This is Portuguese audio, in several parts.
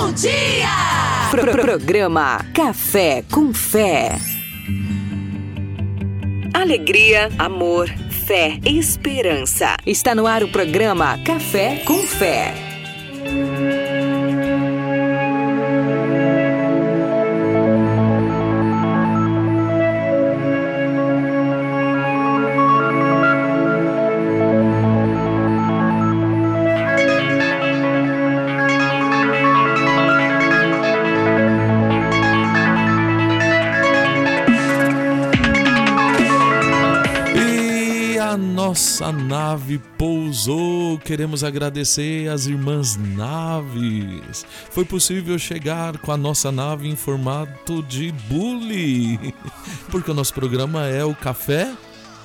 bom dia! Pro programa Café com Fé. Alegria, amor, fé esperança. Está no ar o programa Café com Fé. Nave pousou. Queremos agradecer às irmãs naves. Foi possível chegar com a nossa nave em formato de bully. Porque o nosso programa é o Café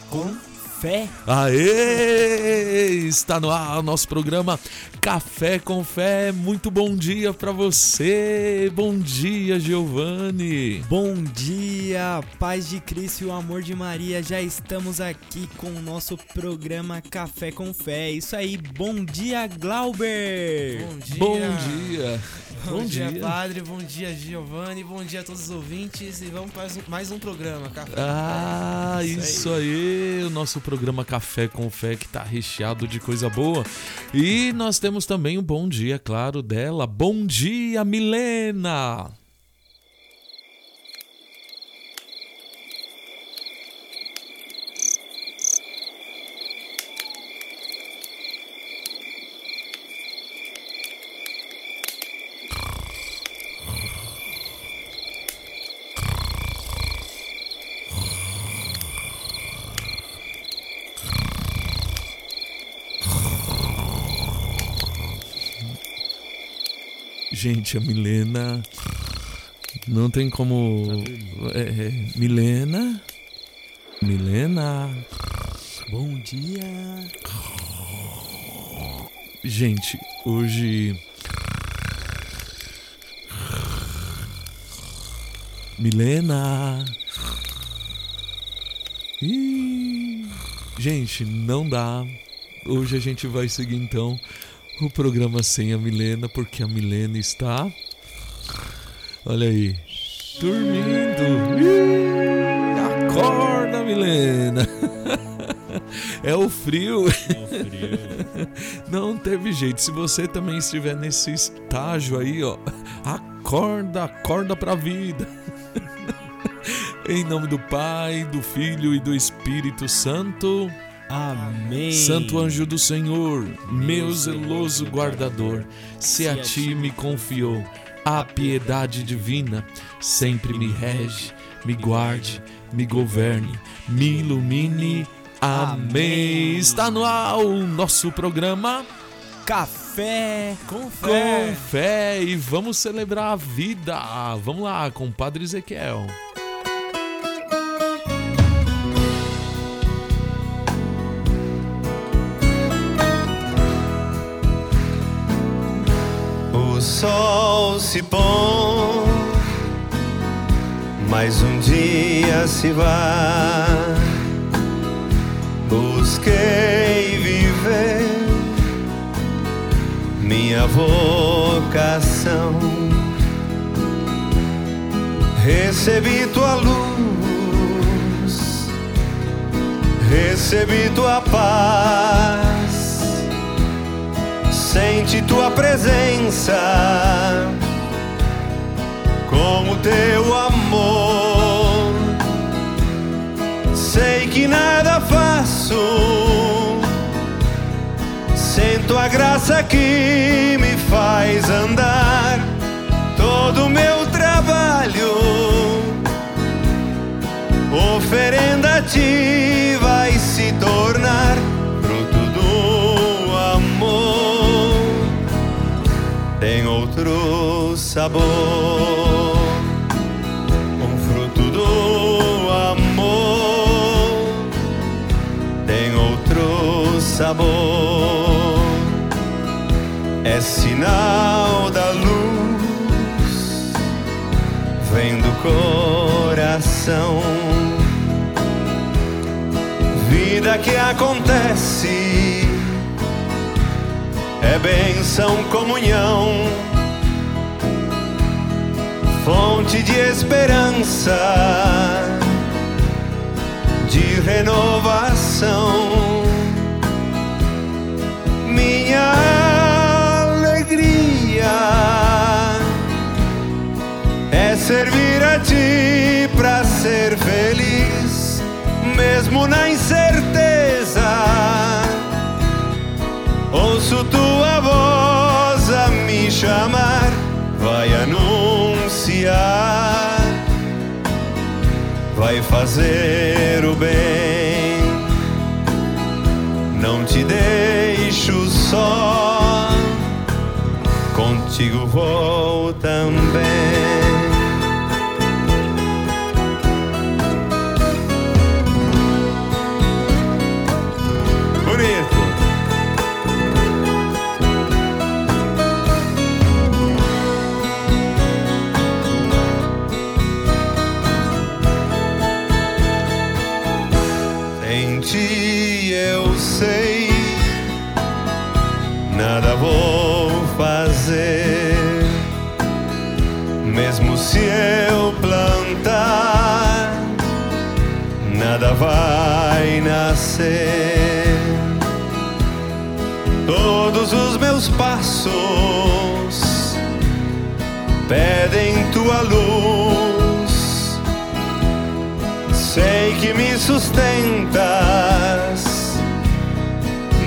Com fé. Aê! Está no ar o nosso programa Café com Fé. Muito bom dia para você. Bom dia, Giovanni. Bom dia, paz de Cristo e o amor de Maria. Já estamos aqui com o nosso programa Café com Fé. Isso aí, bom dia, Glauber. Bom dia. Bom dia. Bom, dia, padre. Bom dia, Giovanni. Bom dia a todos os ouvintes. E vamos para mais um, programa, Café. Ah, Isso isso aí, o nosso programa Café com Fé que tá recheado de coisa boa. E nós temos também o bom dia, claro, dela. Bom dia, Milena! Gente, a Milena. Não tem como. É, é, Milena? Milena? Bom dia. Gente, hoje. Milena! Ih, gente, não dá. Hoje a gente vai seguir então o programa sem a Milena, porque a Milena está. Olha aí. Dormindo. Ih, acorda, Milena! É o frio. Não teve jeito. Se você também estiver nesse estágio aí, ó, acorda, acorda pra vida. em nome do Pai, do Filho e do Espírito Santo. Amém. Santo anjo do Senhor, meu zeloso guardador, se a ti me confiou a piedade divina, sempre me rege, me guarde, me governe, me ilumine. Amém. Está no ar o nosso programa Café com com fé. fé e vamos celebrar a vida. Vamos lá com o Padre Ezequiel. Sol se põe, mais um dia se vai. Busquei viver minha vocação. Recebi tua luz, recebi tua paz sente tua presença com o teu amor. Sei que nada faço sem tua graça que me faz andar. Todo o meu trabalho, oferenda a ti sabor, um fruto do amor. Tem outro sabor, é sinal da luz, vem do coração. Vida que acontece é benção, comunhão. Fonte de esperança, de renovação. Minha alegria é servir a ti para ser feliz, mesmo na incerteza. Ouço tua voz a me chamar, vai anunciar, vai fazer o bem. Não te deixo só, contigo vou também. Se eu plantar, nada vai nascer. Todos os meus passos pedem tua luz. Sei que me sustentas,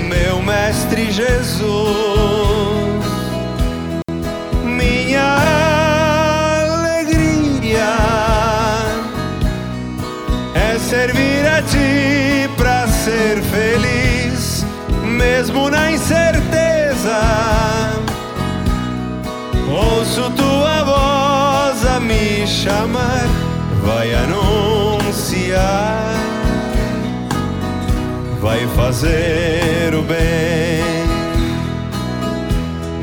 meu mestre Jesus. Na incerteza. Ouço tua voz a me chamar, vai anunciar, vai fazer o bem.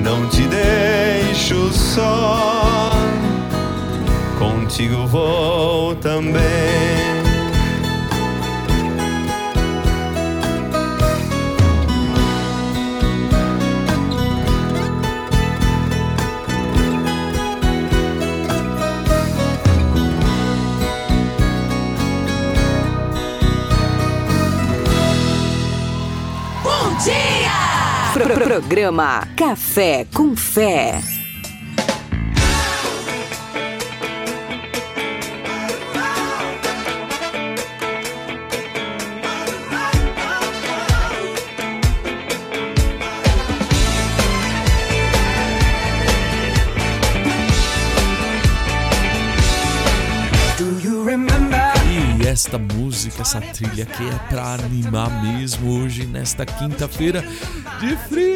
Não te deixo só, contigo vou também. Programa Café com Fé. E esta música, essa trilha aqui é pra animar mesmo hoje, nesta quinta-feira de frio.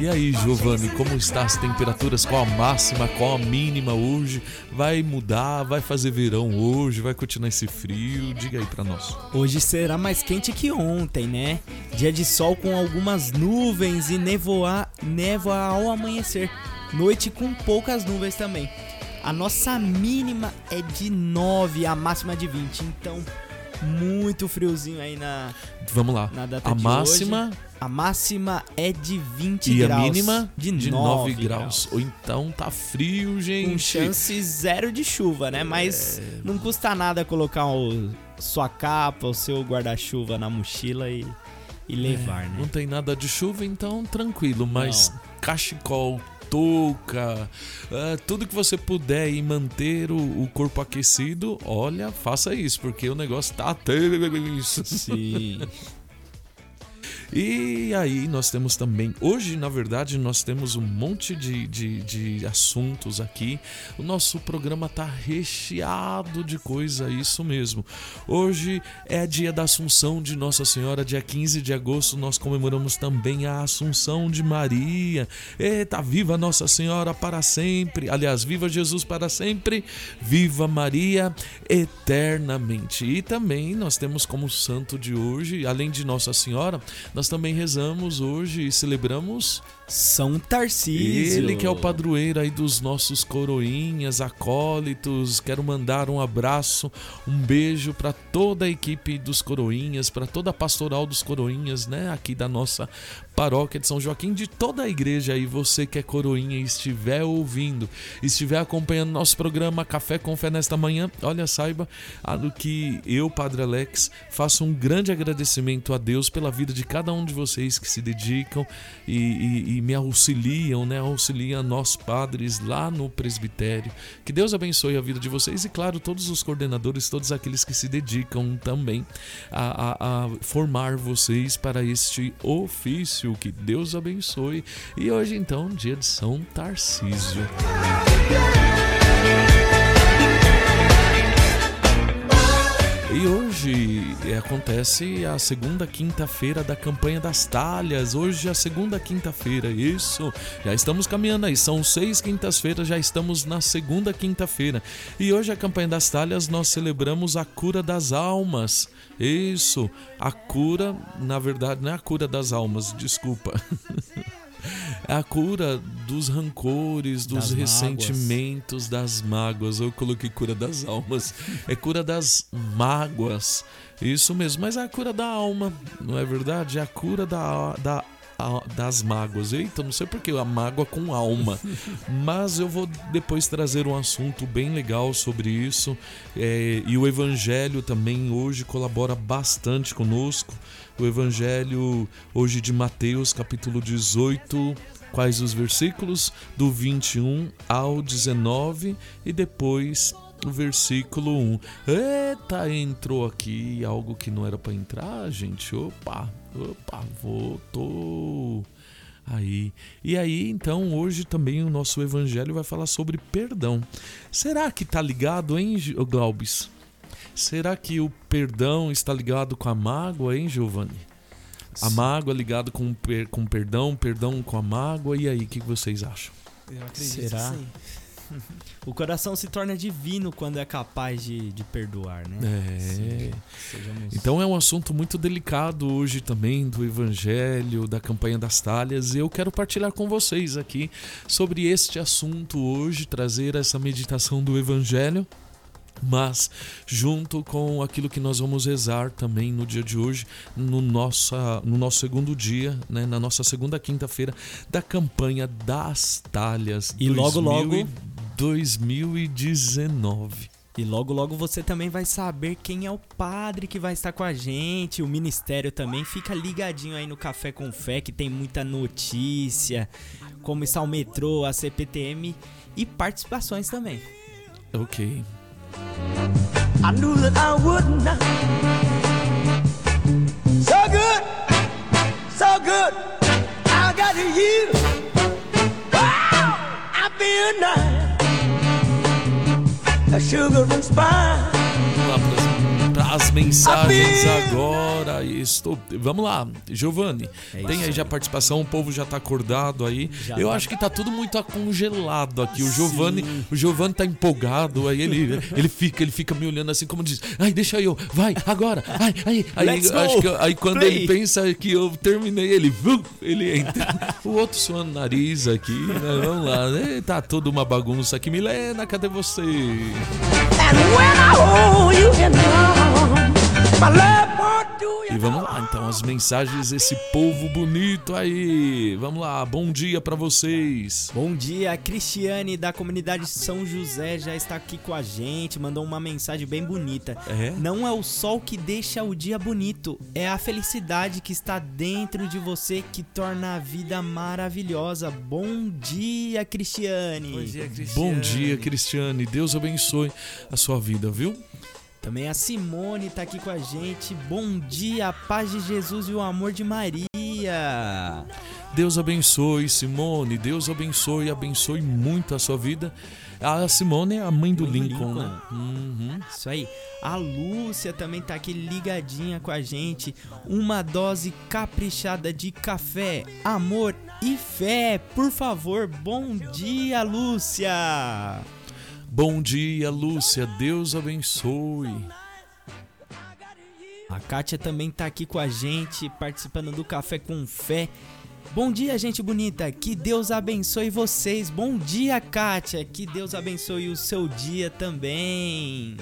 E aí, Giovanni, como está as temperaturas? Qual a máxima, qual a mínima hoje? Vai mudar? Vai fazer verão hoje? Vai continuar esse frio? Diga aí pra nós. Hoje será mais quente que ontem, né? Dia de sol com algumas nuvens e nevoar, névoa ao amanhecer. Noite com poucas nuvens também. A nossa mínima é de 9, a máxima de 20. Então, muito friozinho aí na, Vamos lá. na data A de máxima hoje. A máxima é de 20 e graus. a mínima de, de 9 9 graus. Ou então tá frio, gente. Com chance zero de chuva, né? Mas É. não custa nada colocar o, sua capa, o seu guarda-chuva na mochila e, e levar, né? Não tem nada de chuva, então tranquilo, mas cachecol, touca, ah, tudo que você puder e manter o, o corpo aquecido, olha, faça isso, porque o negócio tá tenso. Sim. E aí nós temos também, hoje na verdade nós temos um monte de, de, de assuntos aqui. O nosso programa tá recheado de coisa, isso mesmo. Hoje é dia da Assunção de Nossa Senhora, dia 15 de agosto nós comemoramos também a Assunção de Maria. Eita, viva Nossa Senhora para sempre. Aliás, viva Jesus para sempre. Viva Maria eternamente. E também nós temos como santo de hoje, além de Nossa Senhora, nós também rezamos hoje e celebramos São Tarcísio. ele que é o padroeiro aí dos nossos coroinhas, acólitos. Quero mandar um abraço, um beijo para toda a equipe dos coroinhas, para toda a pastoral dos coroinhas, né, aqui da nossa paróquia de São Joaquim, de toda a igreja aí, você que é coroinha e estiver ouvindo, estiver acompanhando nosso programa Café com Fé nesta manhã, olha, saiba do que eu, Padre Alex, faço um grande agradecimento a Deus pela vida de cada um de vocês que se dedicam e, e, e me auxiliam, né? Auxiliam nós padres lá no presbitério. Que Deus abençoe a vida de vocês e, claro, todos os coordenadores, todos aqueles que se dedicam também a, a, a formar vocês para este ofício. Que Deus abençoe. E hoje, então, dia de São Tarcísio. E hoje é, acontece a segunda quinta-feira da campanha das talhas. Hoje é a segunda quinta-feira, isso. Já estamos caminhando aí, são seis quintas-feiras, já estamos na segunda quinta-feira. E hoje a campanha das talhas nós celebramos a cura das almas. Isso, a cura, na verdade, não é a cura das almas, desculpa. É a cura dos rancores, dos das ressentimentos, mágoas. das mágoas. Eu coloquei cura das almas. É cura das mágoas. Isso mesmo, mas é a cura da alma, não é verdade? É a cura da, da das mágoas. Eita, não sei porque a mágoa com alma. Mas eu vou depois trazer um assunto bem legal sobre isso. É, e o Evangelho também hoje colabora bastante conosco o Evangelho hoje de Mateus, capítulo 18, quais os versículos? Do 21 ao 19 e depois o versículo 1. Eita, entrou aqui algo que não era para entrar, gente. Opa, opa, voltou. Aí. E aí, então, hoje também o nosso evangelho vai falar sobre perdão. Será que tá ligado, hein, Glaubis? Será que o perdão está ligado com a mágoa, hein, Giovanni? A mágoa ligado com, per, com perdão, perdão com a mágoa. E aí, o que vocês acham? Eu acredito Será? Sim. O coração se torna divino quando é capaz de, de perdoar, né? É. Sejamos... Então é um assunto muito delicado hoje também do Evangelho, da campanha das talhas, e eu quero partilhar com vocês aqui sobre este assunto hoje, trazer essa meditação do Evangelho mas junto com aquilo que nós vamos rezar também no dia de hoje, no, nossa, no nosso segundo dia, né, na nossa segunda quinta-feira da campanha das talhas. E 2000, logo, logo. 2019. E logo, logo você também vai saber quem é o padre que vai estar com a gente. O ministério também. Fica ligadinho aí no Café com Fé, que tem muita notícia. Como está o metrô, a CPTM e participações também. Ok. I knew that I would not. So good, so good. I got you. Wow, I feel nice. A sugar and spice. As mensagens agora. Estou... Vamos lá, Giovanni. É tem aí já participação, o povo já tá acordado aí. Já Eu tá. acho que tá tudo muito acongelado aqui. O Giovanni, o Giovanni tá empolgado, aí ele, ele fica, ele fica me olhando assim como diz: "Ai, deixa eu, vai, agora". Ai, ai, aí, acho que aí quando Play. ele pensa que eu terminei, ele, ele entra. o outro suando o nariz aqui, né? Vamos lá, né? tá tudo uma bagunça aqui. Milena, cadê você? And when I hold you in e vamos lá, então, as mensagens desse povo bonito aí. Vamos lá, bom dia para vocês. Bom dia, a Cristiane da comunidade São José já está aqui com a gente, mandou uma mensagem bem bonita. É? Não é o sol que deixa o dia bonito, é a felicidade que está dentro de você que torna a vida maravilhosa. Bom dia, Cristiane. Bom dia, Cristiane. Bom dia, Cristiane. Deus abençoe a sua vida, viu? Também a Simone tá aqui com a gente. Bom dia, a paz de Jesus e o amor de Maria. Deus abençoe, Simone. Deus abençoe, abençoe muito a sua vida. A Simone é a mãe do Lincoln, Lincoln, né? Uhum. Isso aí. A Lúcia também tá aqui ligadinha com a gente. Uma dose caprichada de café, amor e fé. Por favor, bom dia, Lúcia. Bom dia, Lúcia. Deus abençoe. A Kátia também tá aqui com a gente, participando do Café com Fé. Bom dia, gente bonita. Que Deus abençoe vocês. Bom dia, Kátia. Que Deus abençoe o seu dia também.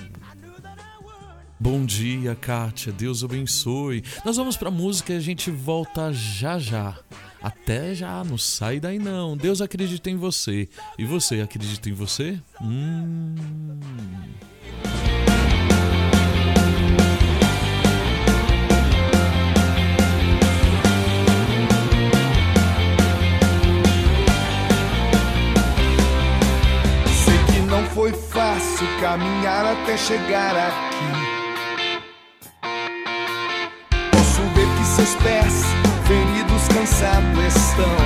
Bom dia, Kátia. Deus abençoe. Nós vamos pra música e a gente volta já já. Até já, não sai daí não. Deus acredita em você. E você acredita em você? Hum. Sei que não foi fácil caminhar até chegar aqui. Posso ver que seus pés feridos, cansados estão.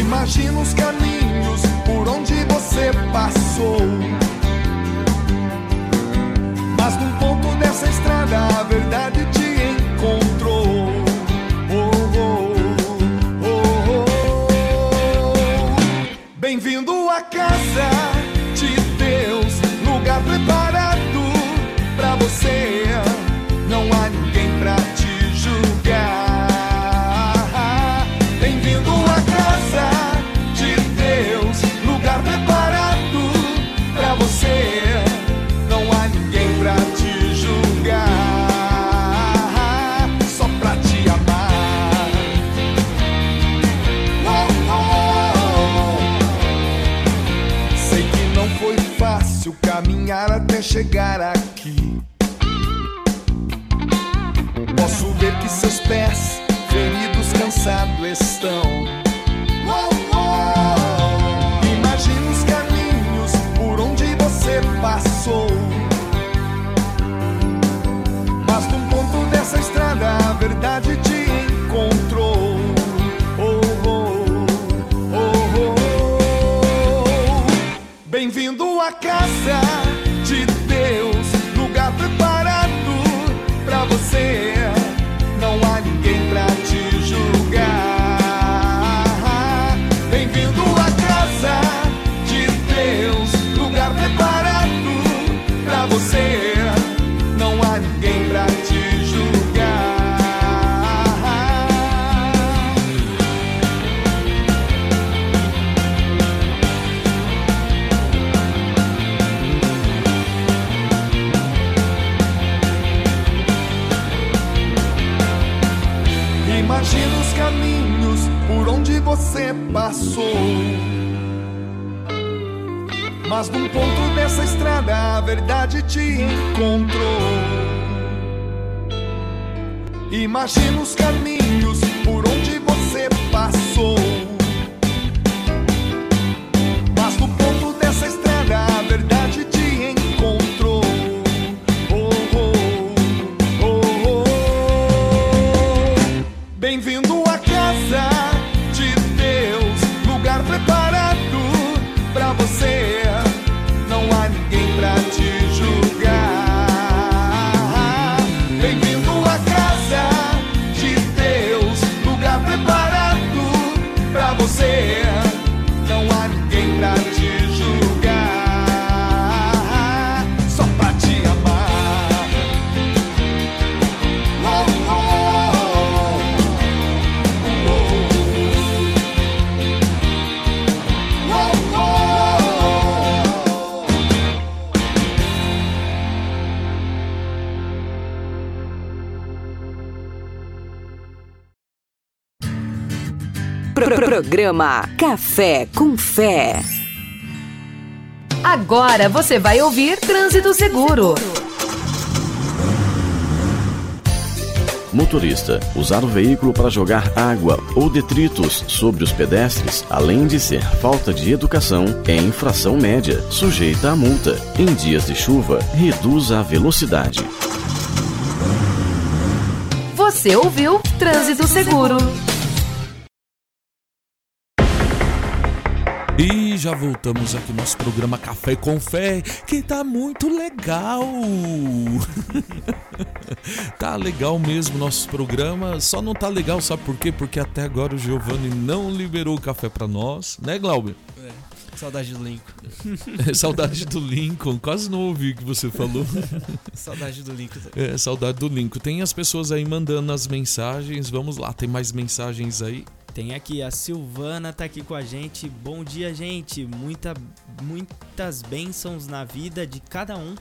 Imagina os caminhos por onde você passou. Mas num ponto dessa estrada a verdade te encontrou. Oh, oh, oh, oh. Bem-vindo à casa feridos, cansados estão. Passou. Mas num ponto dessa estrada a verdade te encontrou. Imagina os caminhos por onde você passou. Programa Café com Fé. Agora você vai ouvir Trânsito Seguro. Motorista, usar o veículo para jogar água ou detritos sobre os pedestres, além de ser falta de educação, é infração média, sujeita a multa. Em dias de chuva, reduza a velocidade. Você ouviu Trânsito Seguro. E já voltamos aqui no nosso programa Café com Fé, que tá muito legal. tá legal mesmo nosso programa, só não tá legal, sabe por quê? Porque até agora o Giovanni não liberou o café pra nós, né, Glauber? Saudade do Lincoln. saudade do Lincoln, quase não ouvi o que você falou. Saudade do Lincoln. É, saudade do Lincoln. Tem as pessoas aí mandando as mensagens, vamos lá, tem mais mensagens aí. Tem aqui, a Silvana tá aqui com a gente. Bom dia, gente. Muita, muitas bênçãos na vida de cada um.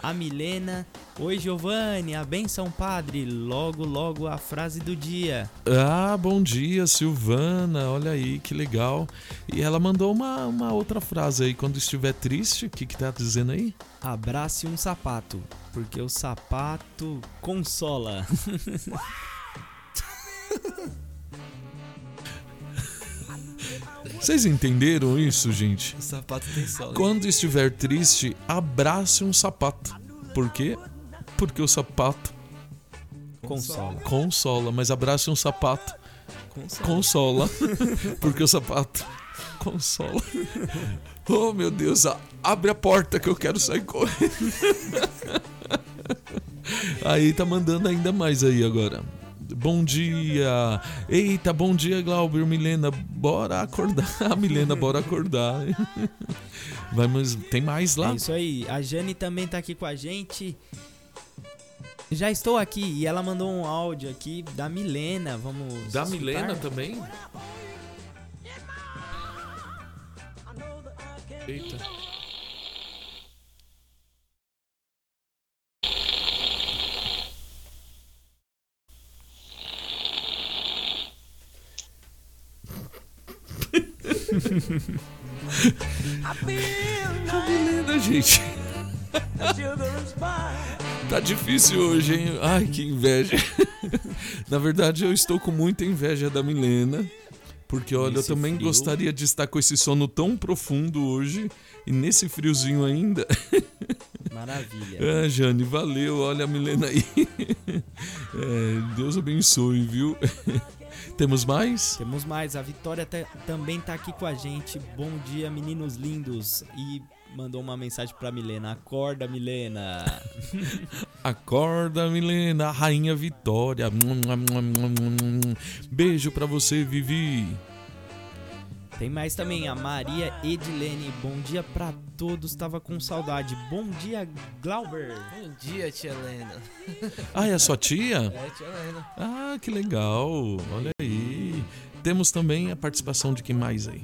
a Milena. Oi, Giovanni, a benção, padre. Logo, logo a frase do dia. Ah, bom dia, Silvana. Olha aí, que legal. E ela mandou uma, uma outra frase aí. Quando estiver triste, o que, que tá dizendo aí? Abrace um sapato, porque o sapato consola. Vocês entenderam isso, gente? O sapato tem sola. Quando estiver triste, abrace um sapato. Por quê? Porque o sapato consola. consola, mas abrace um sapato Consola. consola. Porque o sapato consola. Oh, meu Deus, abre a porta que eu quero sair correndo. Aí tá mandando ainda mais aí agora. Bom dia. Eita, bom dia, Glauber, Milena. Bora acordar, Milena, bora acordar. Vamos, tem mais lá? É isso aí. A Jane também tá aqui com a gente. Já estou aqui e ela mandou um áudio aqui da Milena. Vamos. Da escutar? Milena também? Eita. I feel A Milena, gente. Tá difícil hoje, hein? Ai, que inveja. Na verdade, eu estou com muita inveja da Milena. Porque, olha, eu Nesse também frio. gostaria de estar com esse sono tão profundo hoje. E nesse friozinho ainda. Maravilha. Ah, Jane, valeu. Olha a Milena aí. É, Deus abençoe, viu? Temos mais? Temos mais. A Vitória tá- também tá aqui com a gente. Bom dia, meninos lindos. E mandou uma mensagem pra Milena. Acorda, Milena. Acorda, Milena, rainha Vitória. Beijo pra você, Vivi. Tem mais também a Maria Edilene. Bom dia pra todos. Tava com saudade. Bom dia, Glauber. Bom dia, tia Helena. Ah, é a sua tia? É, tia Helena. Ah, que legal. Olha aí. Temos também a participação de quem mais aí?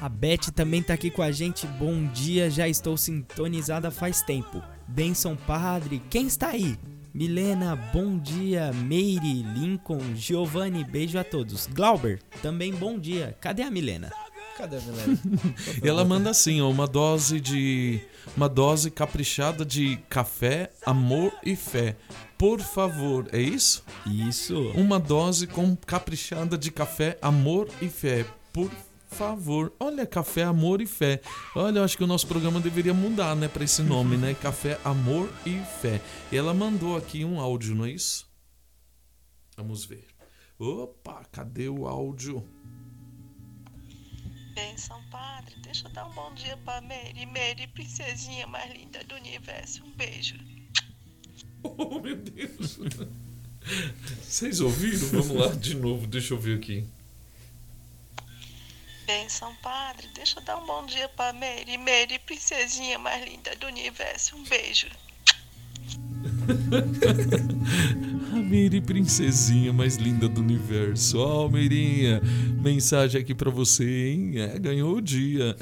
A Beth também tá aqui com a gente. Bom dia, já estou sintonizada faz tempo. Benção Padre, quem está aí? Milena, bom dia. Meire, Lincoln, Giovanni, beijo a todos. Glauber, também bom dia. Cadê a Milena? Cadê a Helena? E ela manda assim, ó, uma dose de uma dose caprichada de café, amor e fé. Por favor, é isso? Isso. Uma dose com caprichada de café, amor e fé. Por favor. Olha, café, amor e fé. Olha, eu acho que o nosso programa deveria mudar, né, para esse nome, né? Café, amor e fé. E ela mandou aqui um áudio, não é isso? Vamos ver. Opa, cadê o áudio? Benção, padre. Deixa eu dar um bom dia pra Mary. Mary, princesinha mais linda do universo. Um beijo. Oh, meu Deus. Vocês ouviram? Vamos lá de novo, deixa eu ver aqui. Benção, padre. Deixa eu dar um bom dia pra Mary. Mary, princesinha mais linda do universo. Um beijo. A Miri, princesinha mais linda do universo. Ó, Mirinha, mensagem aqui pra você, hein? É, ganhou o dia.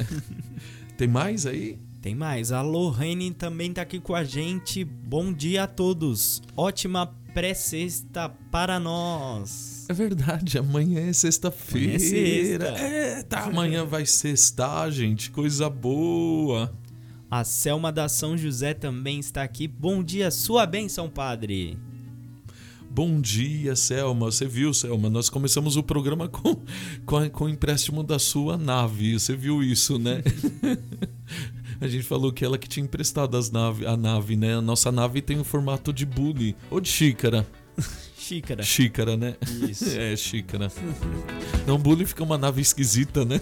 Tem mais aí? Tem mais. A Lorraine também tá aqui com a gente. Bom dia a todos. Ótima pré-sexta para nós. É verdade, amanhã é sexta-feira. É sexta. É, tá, amanhã vai sextar, gente. Coisa boa. A Selma da São José também está aqui. Bom dia, sua bênção, padre. Bom dia, Selma. Você viu, Selma? Nós começamos o programa com, com, a- com o empréstimo da sua nave. Você viu isso, né? A gente falou que ela que tinha emprestado as nave, a nave, né? A nossa nave tem o formato de bule ou de xícara. Xícara. Xícara, né? Isso. É, xícara. Não, bule fica uma nave esquisita, né?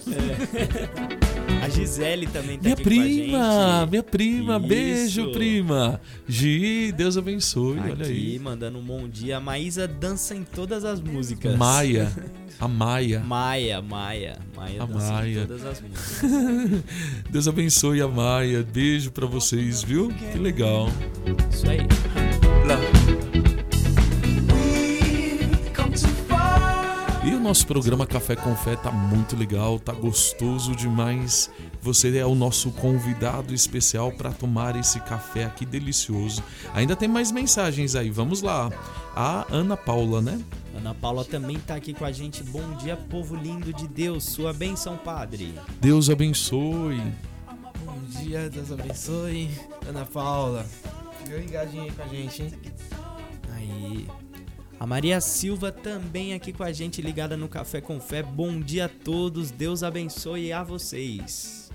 A Gisele também tá Minha aqui prima, com a gente. minha prima, beijo, prima. Gi, Deus abençoe, olha Aqui, aí. mandando um bom dia. A Maísa dança em todas as músicas. Maia, a Maia. Maia, Maia. Maia A dança Maia. em todas as músicas. Deus abençoe a Maia. Beijo pra vocês, viu? Que legal. Isso aí. Nosso programa Café com Fé tá muito legal, tá gostoso demais. Você é o nosso convidado especial para tomar esse café aqui delicioso. Ainda tem mais mensagens aí, vamos lá. A Ana Paula, né? Ana Paula também tá aqui com a gente. Bom dia, povo lindo de Deus. Sua bênção, Padre. Deus abençoe. Bom dia, Deus abençoe. Ana Paula, fica ligadinho aí com a gente, hein? Aí. A Maria Silva também aqui com a gente, ligada no Café com Fé. Bom dia a todos, Deus abençoe a vocês.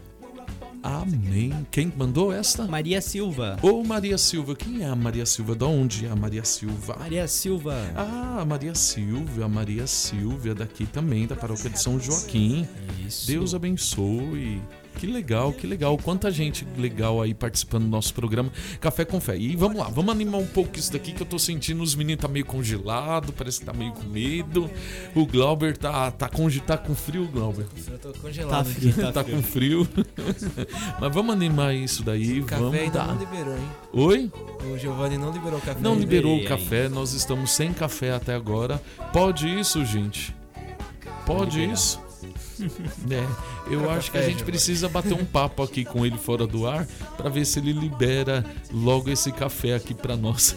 Amém. Quem mandou esta? Maria Silva. Ô Maria Silva, quem é a Maria Silva? Da onde é a Maria Silva? Maria Silva. Ah, a Maria Silva, a Maria Silvia daqui também, da paróquia de São Joaquim. Isso. Deus abençoe. Que legal, que legal. Quanta gente legal aí participando do nosso programa Café com Fé. E vamos lá, vamos animar um pouco isso daqui que eu tô sentindo os meninos tá meio congelado, parece que tá meio com medo. O Glauber tá tá com tá com frio, Glauber. Eu tô Tá congelado frio, aqui. tá, Tá com frio. Mas vamos animar isso daí, O café vamos ainda dar. não liberou, hein? Oi? O Giovanni não liberou o café. Não liberou o café, nós estamos sem café até agora. Pode isso, gente? Pode isso? É, eu acho que a gente precisa bater um papo aqui com ele fora do ar para ver se ele libera logo esse café aqui para nós.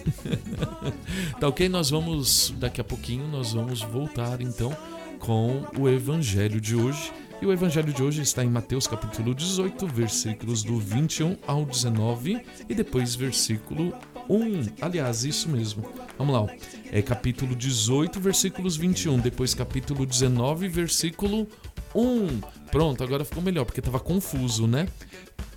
tá ok? Nós vamos daqui a pouquinho nós vamos voltar então com o evangelho de hoje. E o evangelho de hoje está em Mateus capítulo 18, versículos do 21 ao 19 e depois versículo 1. Aliás, isso mesmo. Vamos lá. ó. É capítulo 18, versículos 21, depois capítulo 19, versículo 1. Pronto, agora ficou melhor porque estava confuso, né?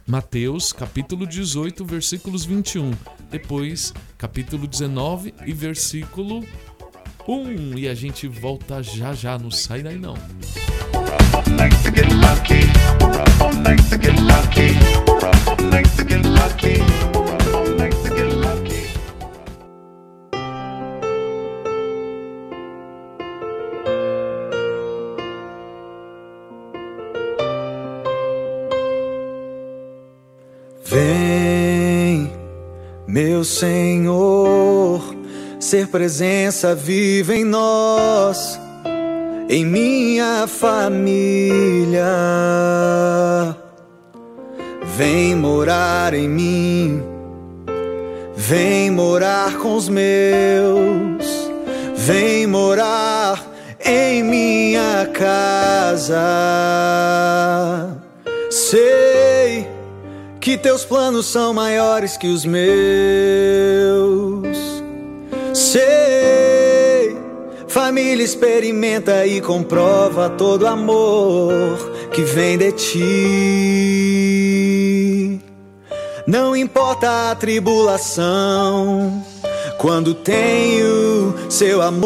Mateus, capítulo 18, versículos 21. Depois, capítulo 19 e versículo 1. E a gente volta já já, não sai daí não. Vem, meu Senhor, ser presença viva em nós, em minha família. Vem morar em mim, vem morar com os meus, vem morar em minha casa. Sei que teus planos são maiores que os meus. Sei, família experimenta e comprova todo amor que vem de ti. Não importa a tribulação, quando tenho seu amor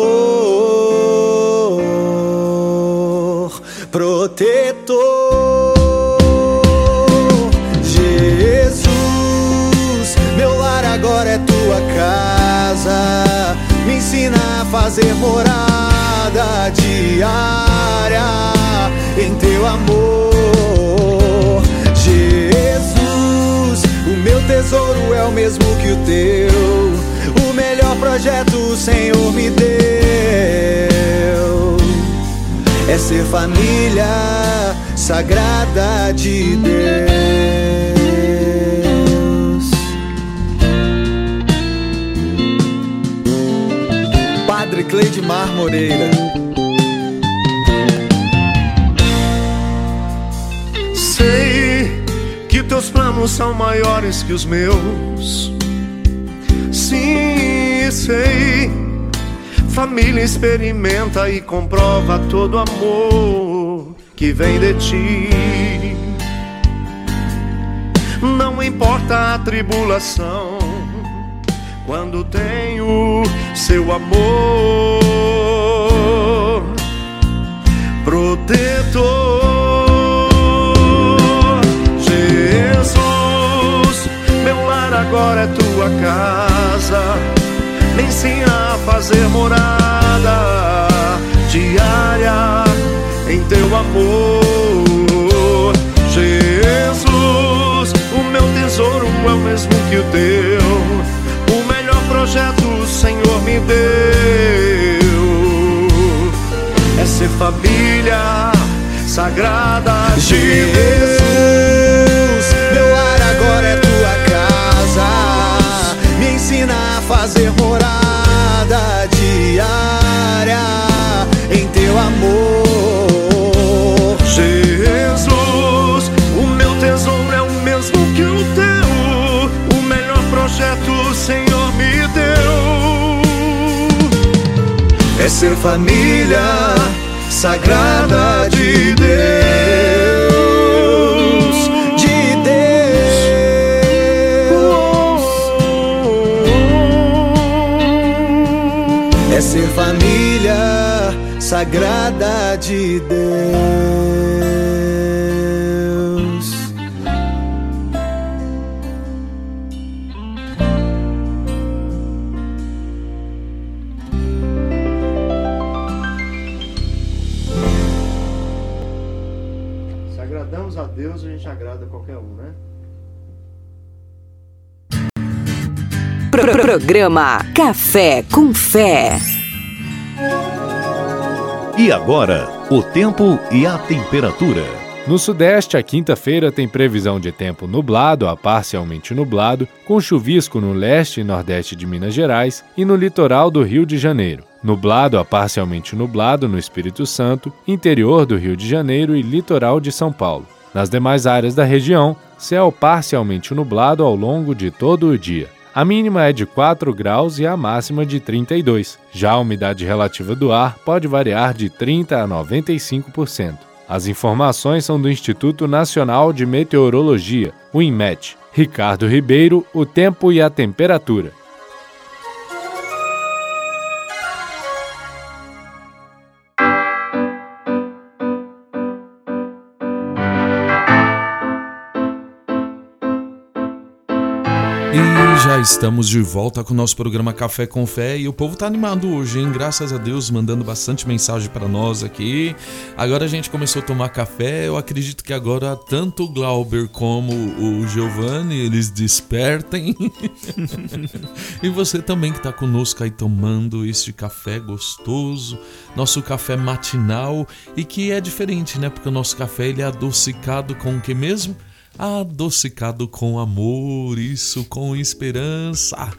protetor. Fazer morada diária em teu amor. Jesus, o meu tesouro é o mesmo que o teu. O melhor projeto o Senhor me deu é ser família sagrada de Deus. Padre Cleidmar Moreira. Sei que teus planos são maiores que os meus. Sim, sei. Família experimenta e comprova todo amor que vem de ti. Não importa a tribulação, quando tenho seu amor protetor. Jesus, meu lar agora é tua casa. Me ensina a fazer morada diária em teu amor. Jesus, o meu tesouro é o mesmo que o teu. Me deu. É ser família sagrada de Deus. Meu lar agora é tua casa. Me ensina a fazer morada diária em teu amor. Jesus, É ser família sagrada de Deus. De Deus. É ser família sagrada de Deus. Pro- Programa Café com Fé. E agora, o tempo e a temperatura. No sudeste, a quinta-feira tem previsão de tempo nublado a parcialmente nublado, com chuvisco no leste e nordeste de Minas Gerais e no litoral do Rio de Janeiro. Nublado a parcialmente nublado no Espírito Santo, interior do Rio de Janeiro e litoral de São Paulo. Nas demais áreas da região, céu parcialmente nublado ao longo de todo o dia. A mínima é de 4 graus e a máxima de 32. Já a umidade relativa do ar pode variar de 30 a 95%. As informações são do Instituto Nacional de Meteorologia, o INMET. Ricardo Ribeiro, o tempo e a temperatura. Já estamos de volta com o nosso programa Café com Fé e o povo tá animado hoje, hein? Graças a Deus, mandando bastante mensagem para nós aqui. Agora a gente começou a tomar café, eu acredito que agora tanto o Glauber como o Giovanni, eles despertem. e você também que tá conosco aí tomando este café gostoso, nosso café matinal e que é diferente, né? Porque o nosso café ele é adocicado com o que mesmo? Adocicado com amor, isso com esperança.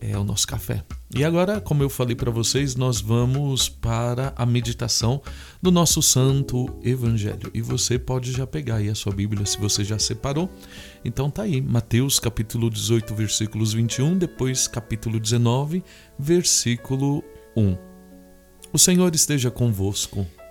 É o nosso café. E agora, como eu falei para vocês, nós vamos para a meditação do nosso santo evangelho. E você pode já pegar aí a sua Bíblia se você já separou. Então tá aí, Mateus capítulo 18, versículos 21, depois capítulo 19, versículo 1. O Senhor esteja convosco.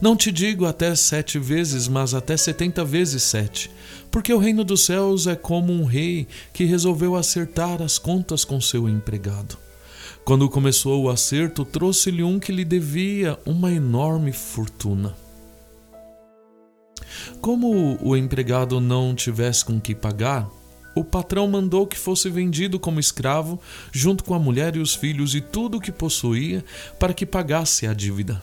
Não te digo até sete vezes, mas até setenta vezes sete. Porque o reino dos céus é como um rei que resolveu acertar as contas com seu empregado. Quando começou o acerto, trouxe-lhe um que lhe devia uma enorme fortuna. Como o empregado não tivesse com que pagar, o patrão mandou que fosse vendido como escravo, junto com a mulher e os filhos e tudo o que possuía, para que pagasse a dívida.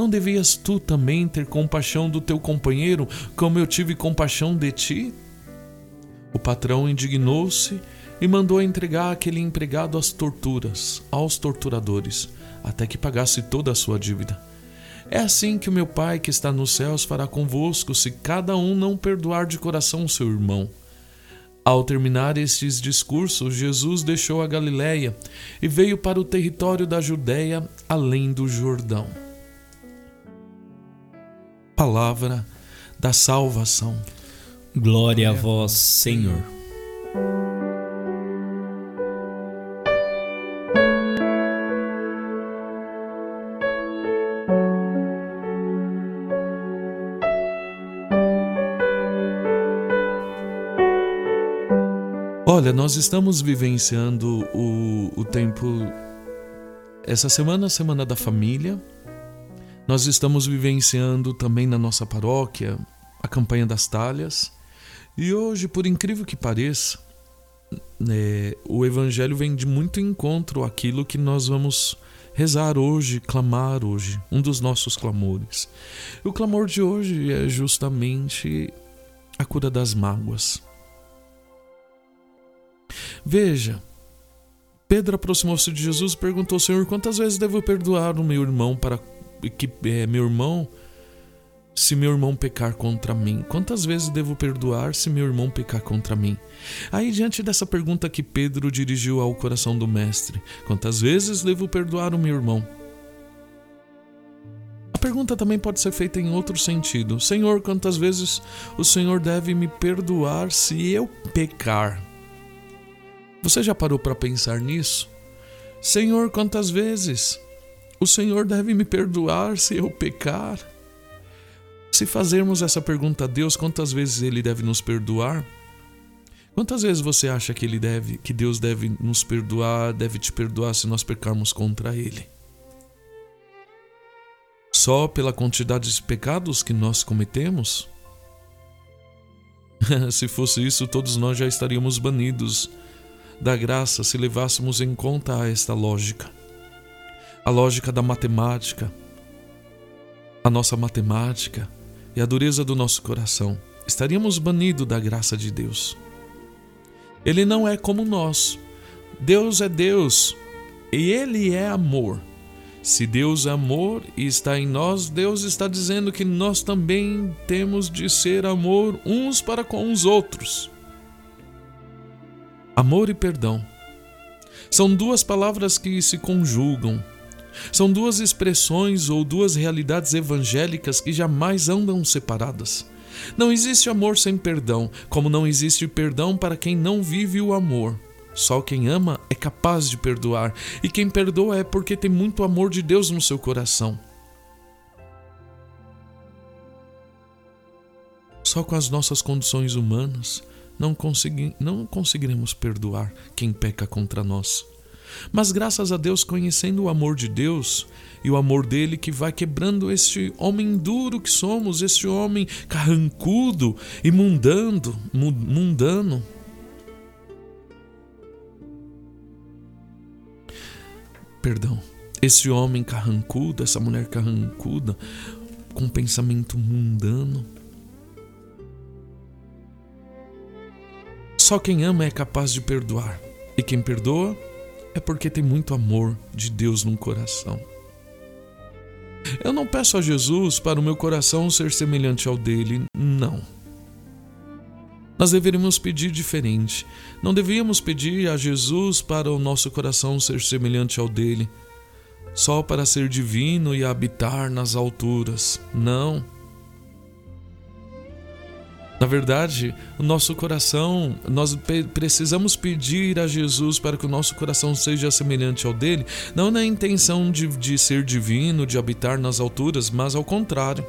Não devias tu também ter compaixão do teu companheiro, como eu tive compaixão de ti? O patrão indignou-se e mandou entregar aquele empregado às torturas, aos torturadores, até que pagasse toda a sua dívida. É assim que o meu Pai que está nos céus fará convosco, se cada um não perdoar de coração seu irmão. Ao terminar estes discursos, Jesus deixou a Galiléia e veio para o território da Judéia, além do Jordão. Palavra da salvação. Glória a vós, Senhor. Olha, nós estamos vivenciando o, o tempo. Essa semana, a Semana da Família. Nós estamos vivenciando também na nossa paróquia a campanha das talhas. E hoje, por incrível que pareça, é, o Evangelho vem de muito encontro àquilo que nós vamos rezar hoje, clamar hoje, um dos nossos clamores. O clamor de hoje é justamente a cura das mágoas. Veja, Pedro aproximou-se de Jesus e perguntou: Senhor, quantas vezes devo perdoar o meu irmão para que é, meu irmão se meu irmão pecar contra mim? Quantas vezes devo perdoar se meu irmão pecar contra mim? Aí, diante dessa pergunta que Pedro dirigiu ao coração do Mestre: Quantas vezes devo perdoar o meu irmão? A pergunta também pode ser feita em outro sentido: Senhor, quantas vezes o Senhor deve me perdoar se eu pecar? Você já parou para pensar nisso? Senhor, quantas vezes o Senhor deve me perdoar se eu pecar? Se fazermos essa pergunta a Deus, quantas vezes ele deve nos perdoar? Quantas vezes você acha que ele deve, que Deus deve nos perdoar, deve te perdoar se nós pecarmos contra ele? Só pela quantidade de pecados que nós cometemos? se fosse isso, todos nós já estaríamos banidos da graça se levássemos em conta esta lógica. A lógica da matemática, a nossa matemática e a dureza do nosso coração, estaríamos banidos da graça de Deus. Ele não é como nós. Deus é Deus e Ele é amor. Se Deus é amor e está em nós, Deus está dizendo que nós também temos de ser amor uns para com os outros. Amor e perdão. São duas palavras que se conjugam. São duas expressões ou duas realidades evangélicas que jamais andam separadas. Não existe amor sem perdão, como não existe perdão para quem não vive o amor. Só quem ama é capaz de perdoar, e quem perdoa é porque tem muito amor de Deus no seu coração. Só com as nossas condições humanas, não, consegui, não conseguiremos perdoar quem peca contra nós. Mas graças a Deus, conhecendo o amor de Deus e o amor dele que vai quebrando este homem duro que somos, este homem carrancudo e mundando, mundano. Perdão, esse homem carrancudo, essa mulher carrancuda, com pensamento mundano Só quem ama é capaz de perdoar. E quem perdoa é porque tem muito amor de Deus no coração. Eu não peço a Jesus para o meu coração ser semelhante ao dele, não. Nós deveríamos pedir diferente. Não devíamos pedir a Jesus para o nosso coração ser semelhante ao dele, só para ser divino e habitar nas alturas. Não. Na verdade, o nosso coração, nós precisamos pedir a Jesus para que o nosso coração seja semelhante ao dele, não na intenção de, de ser divino, de habitar nas alturas, mas ao contrário.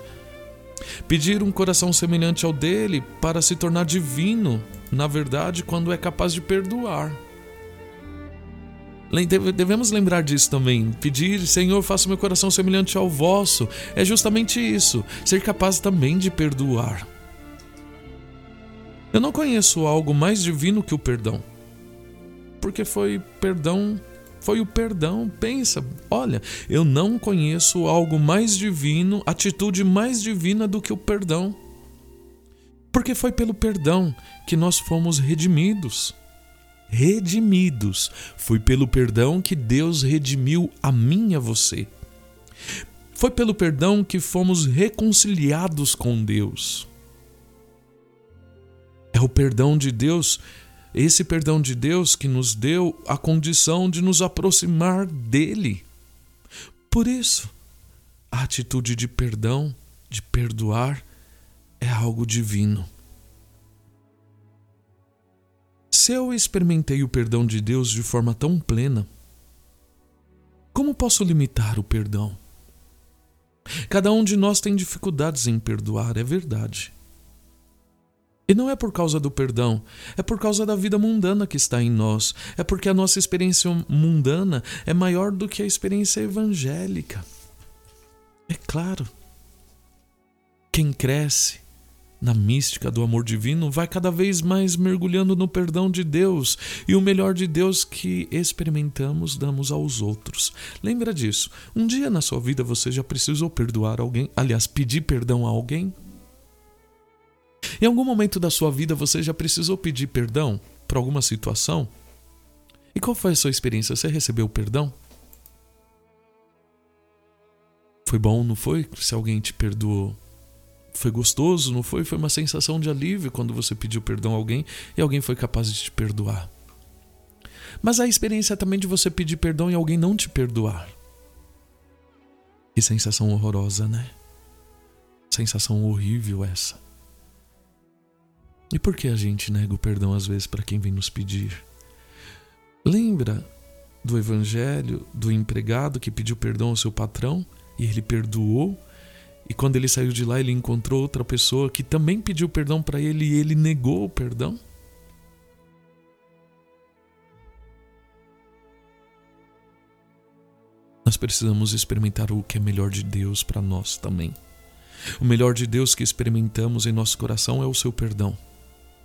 Pedir um coração semelhante ao dele para se tornar divino, na verdade, quando é capaz de perdoar. Devemos lembrar disso também. Pedir, Senhor, faça meu coração semelhante ao vosso, é justamente isso, ser capaz também de perdoar. Eu não conheço algo mais divino que o perdão. Porque foi perdão, foi o perdão. Pensa, olha, eu não conheço algo mais divino, atitude mais divina do que o perdão. Porque foi pelo perdão que nós fomos redimidos. redimidos. Foi pelo perdão que Deus redimiu a mim e a você. Foi pelo perdão que fomos reconciliados com Deus. É o perdão de Deus, esse perdão de Deus que nos deu a condição de nos aproximar dele. Por isso, a atitude de perdão, de perdoar, é algo divino. Se eu experimentei o perdão de Deus de forma tão plena, como posso limitar o perdão? Cada um de nós tem dificuldades em perdoar, é verdade. E não é por causa do perdão, é por causa da vida mundana que está em nós. É porque a nossa experiência mundana é maior do que a experiência evangélica. É claro. Quem cresce na mística do amor divino vai cada vez mais mergulhando no perdão de Deus e o melhor de Deus que experimentamos damos aos outros. Lembra disso. Um dia na sua vida você já precisou perdoar alguém, aliás, pedir perdão a alguém? Em algum momento da sua vida você já precisou pedir perdão por alguma situação? E qual foi a sua experiência? Você recebeu perdão? Foi bom, não foi? Se alguém te perdoou. Foi gostoso, não foi? Foi uma sensação de alívio quando você pediu perdão a alguém e alguém foi capaz de te perdoar. Mas a experiência também de você pedir perdão e alguém não te perdoar. Que sensação horrorosa, né? Sensação horrível essa. E por que a gente nega o perdão às vezes para quem vem nos pedir? Lembra do evangelho do empregado que pediu perdão ao seu patrão e ele perdoou? E quando ele saiu de lá, ele encontrou outra pessoa que também pediu perdão para ele e ele negou o perdão? Nós precisamos experimentar o que é melhor de Deus para nós também. O melhor de Deus que experimentamos em nosso coração é o seu perdão.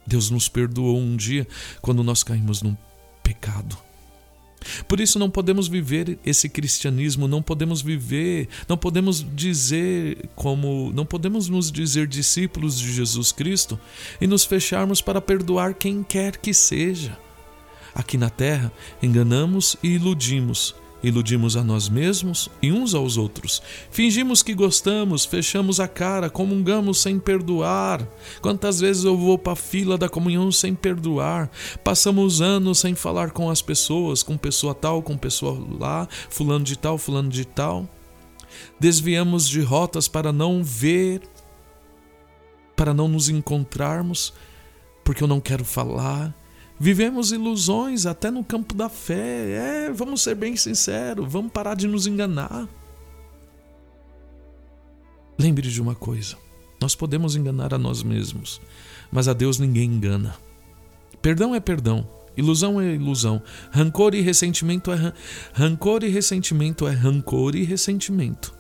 Deus nos perdoou um dia quando nós caímos num pecado. Por isso não podemos viver esse cristianismo, não podemos viver, não podemos dizer como, não podemos nos dizer discípulos de Jesus Cristo e nos fecharmos para perdoar quem quer que seja. Aqui na terra, enganamos e iludimos, Iludimos a nós mesmos e uns aos outros. Fingimos que gostamos, fechamos a cara, comungamos sem perdoar. Quantas vezes eu vou para a fila da comunhão sem perdoar? Passamos anos sem falar com as pessoas, com pessoa tal, com pessoa lá, fulano de tal, fulano de tal. Desviamos de rotas para não ver, para não nos encontrarmos, porque eu não quero falar Vivemos ilusões até no campo da fé. É, vamos ser bem sinceros, vamos parar de nos enganar. Lembre de uma coisa: nós podemos enganar a nós mesmos, mas a Deus ninguém engana. Perdão é perdão, ilusão é ilusão, rancor e ressentimento é rancor e ressentimento é rancor e ressentimento.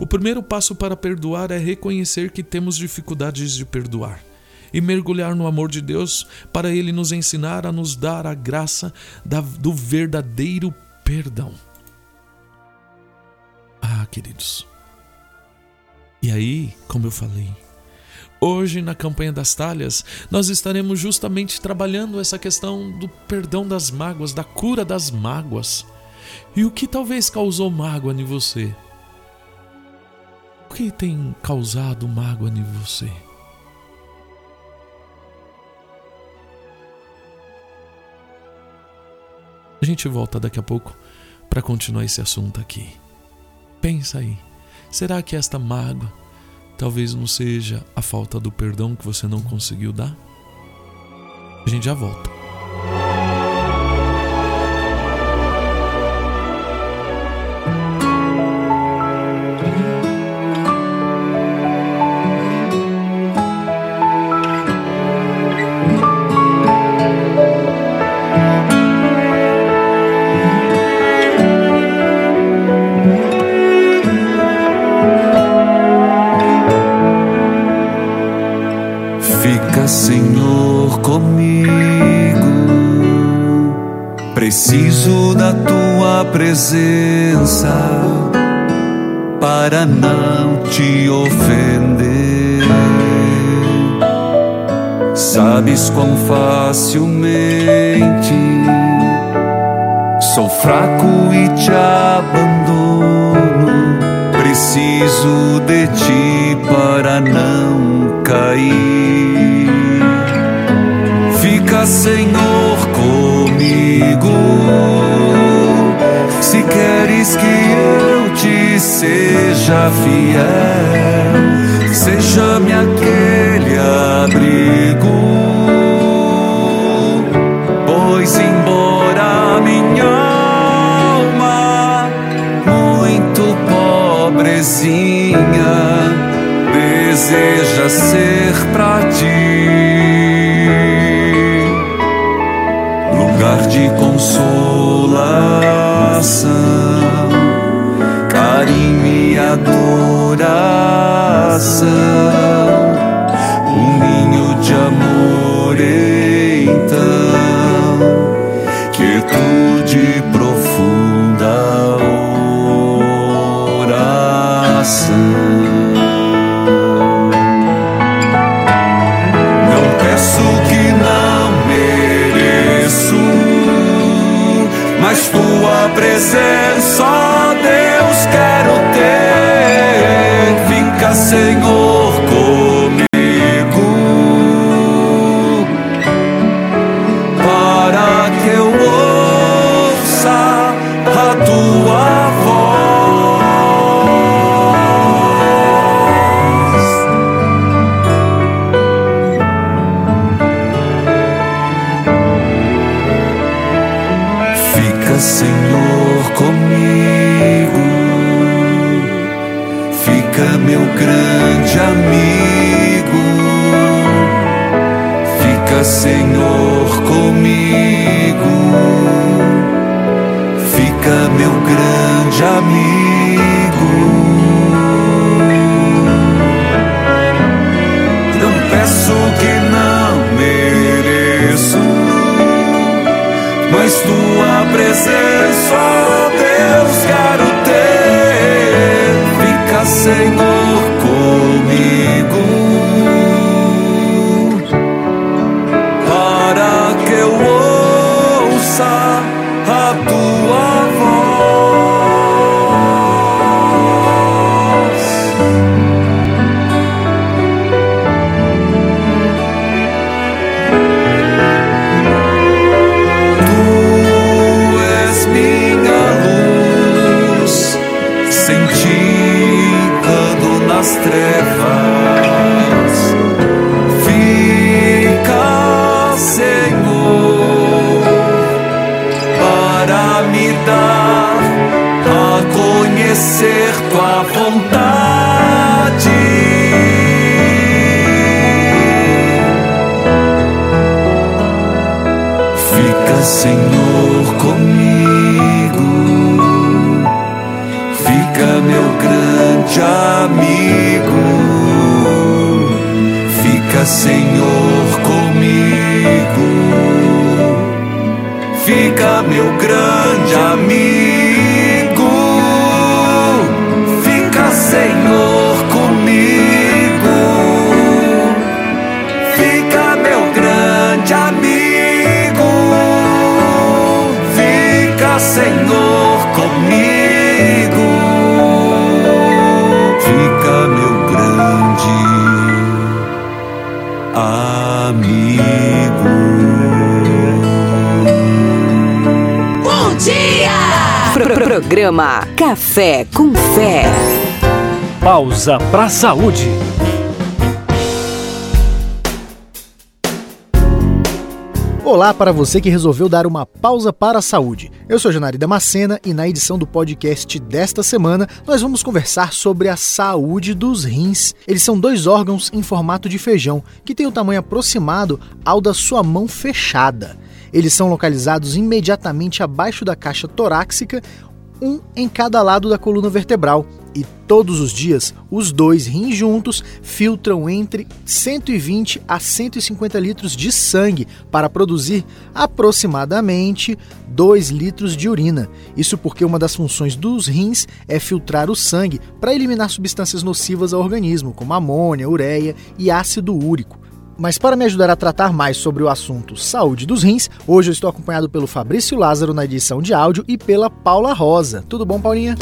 O primeiro passo para perdoar é reconhecer que temos dificuldades de perdoar e mergulhar no amor de Deus para Ele nos ensinar a nos dar a graça da, do verdadeiro perdão. Ah, queridos. E aí, como eu falei, hoje na campanha das talhas, nós estaremos justamente trabalhando essa questão do perdão das mágoas, da cura das mágoas. E o que talvez causou mágoa em você? O que tem causado mágoa em você? A gente volta daqui a pouco para continuar esse assunto aqui. Pensa aí, será que esta mágoa talvez não seja a falta do perdão que você não conseguiu dar? A gente já volta. Preciso da tua presença para não te ofender. sabes quão facilmente sou fraco e te abandono. Preciso de ti para não cair. Fica, Senhor, comigo. Se queres que eu te seja fiel, seja-me aquele abrigo. Pois, embora minha alma, muito pobrezinha, deseja ser pra ti de consolação, carinho e adoração, um ninho de amor presença, meu grande amigo. Fica, Senhor, comigo. Fica, meu grande amigo. Não peço que não mereço mas tua presença, Fica, Senhor, tua vontade. Fica, Senhor, comigo. Fica, meu grande amigo. Fica, Senhor, comigo. Fica, meu grande amigo. Pro- pro- programa Café com Fé. Pausa pra saúde. Olá para você que resolveu dar uma pausa para a saúde. Eu sou Janari Damascena e na edição do podcast desta semana nós vamos conversar sobre a saúde dos rins. Eles são dois órgãos em formato de feijão que têm o tamanho aproximado ao da sua mão fechada. Eles são localizados imediatamente abaixo da caixa torácica, um em cada lado da coluna vertebral. E todos os dias, os dois rins juntos filtram entre 120 a 150 litros de sangue para produzir aproximadamente 2 litros de urina. Isso porque uma das funções dos rins é filtrar o sangue para eliminar substâncias nocivas ao organismo, como amônia, ureia e ácido úrico. Mas para me ajudar a tratar mais sobre o assunto saúde dos rins, hoje eu estou acompanhado pelo Fabrício Lázaro na edição de áudio e pela Paula Rosa. Tudo bom, Paulinha?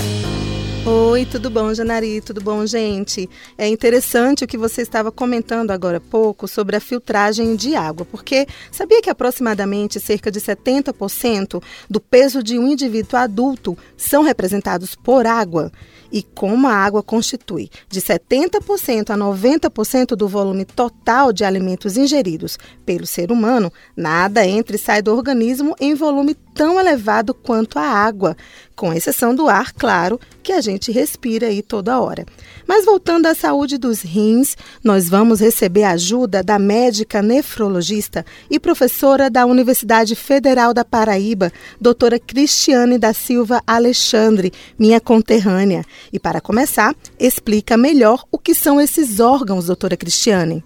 Oi, tudo bom, Janari? Tudo bom, gente? É interessante o que você estava comentando agora há pouco sobre a filtragem de água, porque sabia que aproximadamente cerca de 70% do peso de um indivíduo adulto são representados por água? E como a água constitui de 70% a 90% do volume total de alimentos ingeridos pelo ser humano, nada entra e sai do organismo em volume tão elevado quanto a água, com exceção do ar, claro, que a gente respira aí toda hora. Mas voltando à saúde dos rins, nós vamos receber a ajuda da médica nefrologista e professora da Universidade Federal da Paraíba, doutora Cristiane da Silva Alexandre, minha conterrânea. E para começar, explica melhor o que são esses órgãos, doutora Cristiane.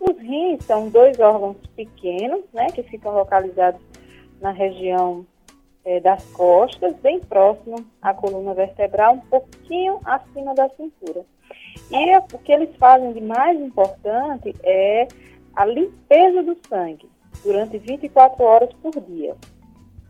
Os rins são dois órgãos pequenos, né, que ficam localizados na região é, das costas, bem próximo à coluna vertebral, um pouquinho acima da cintura. E o que eles fazem de mais importante é a limpeza do sangue durante 24 horas por dia.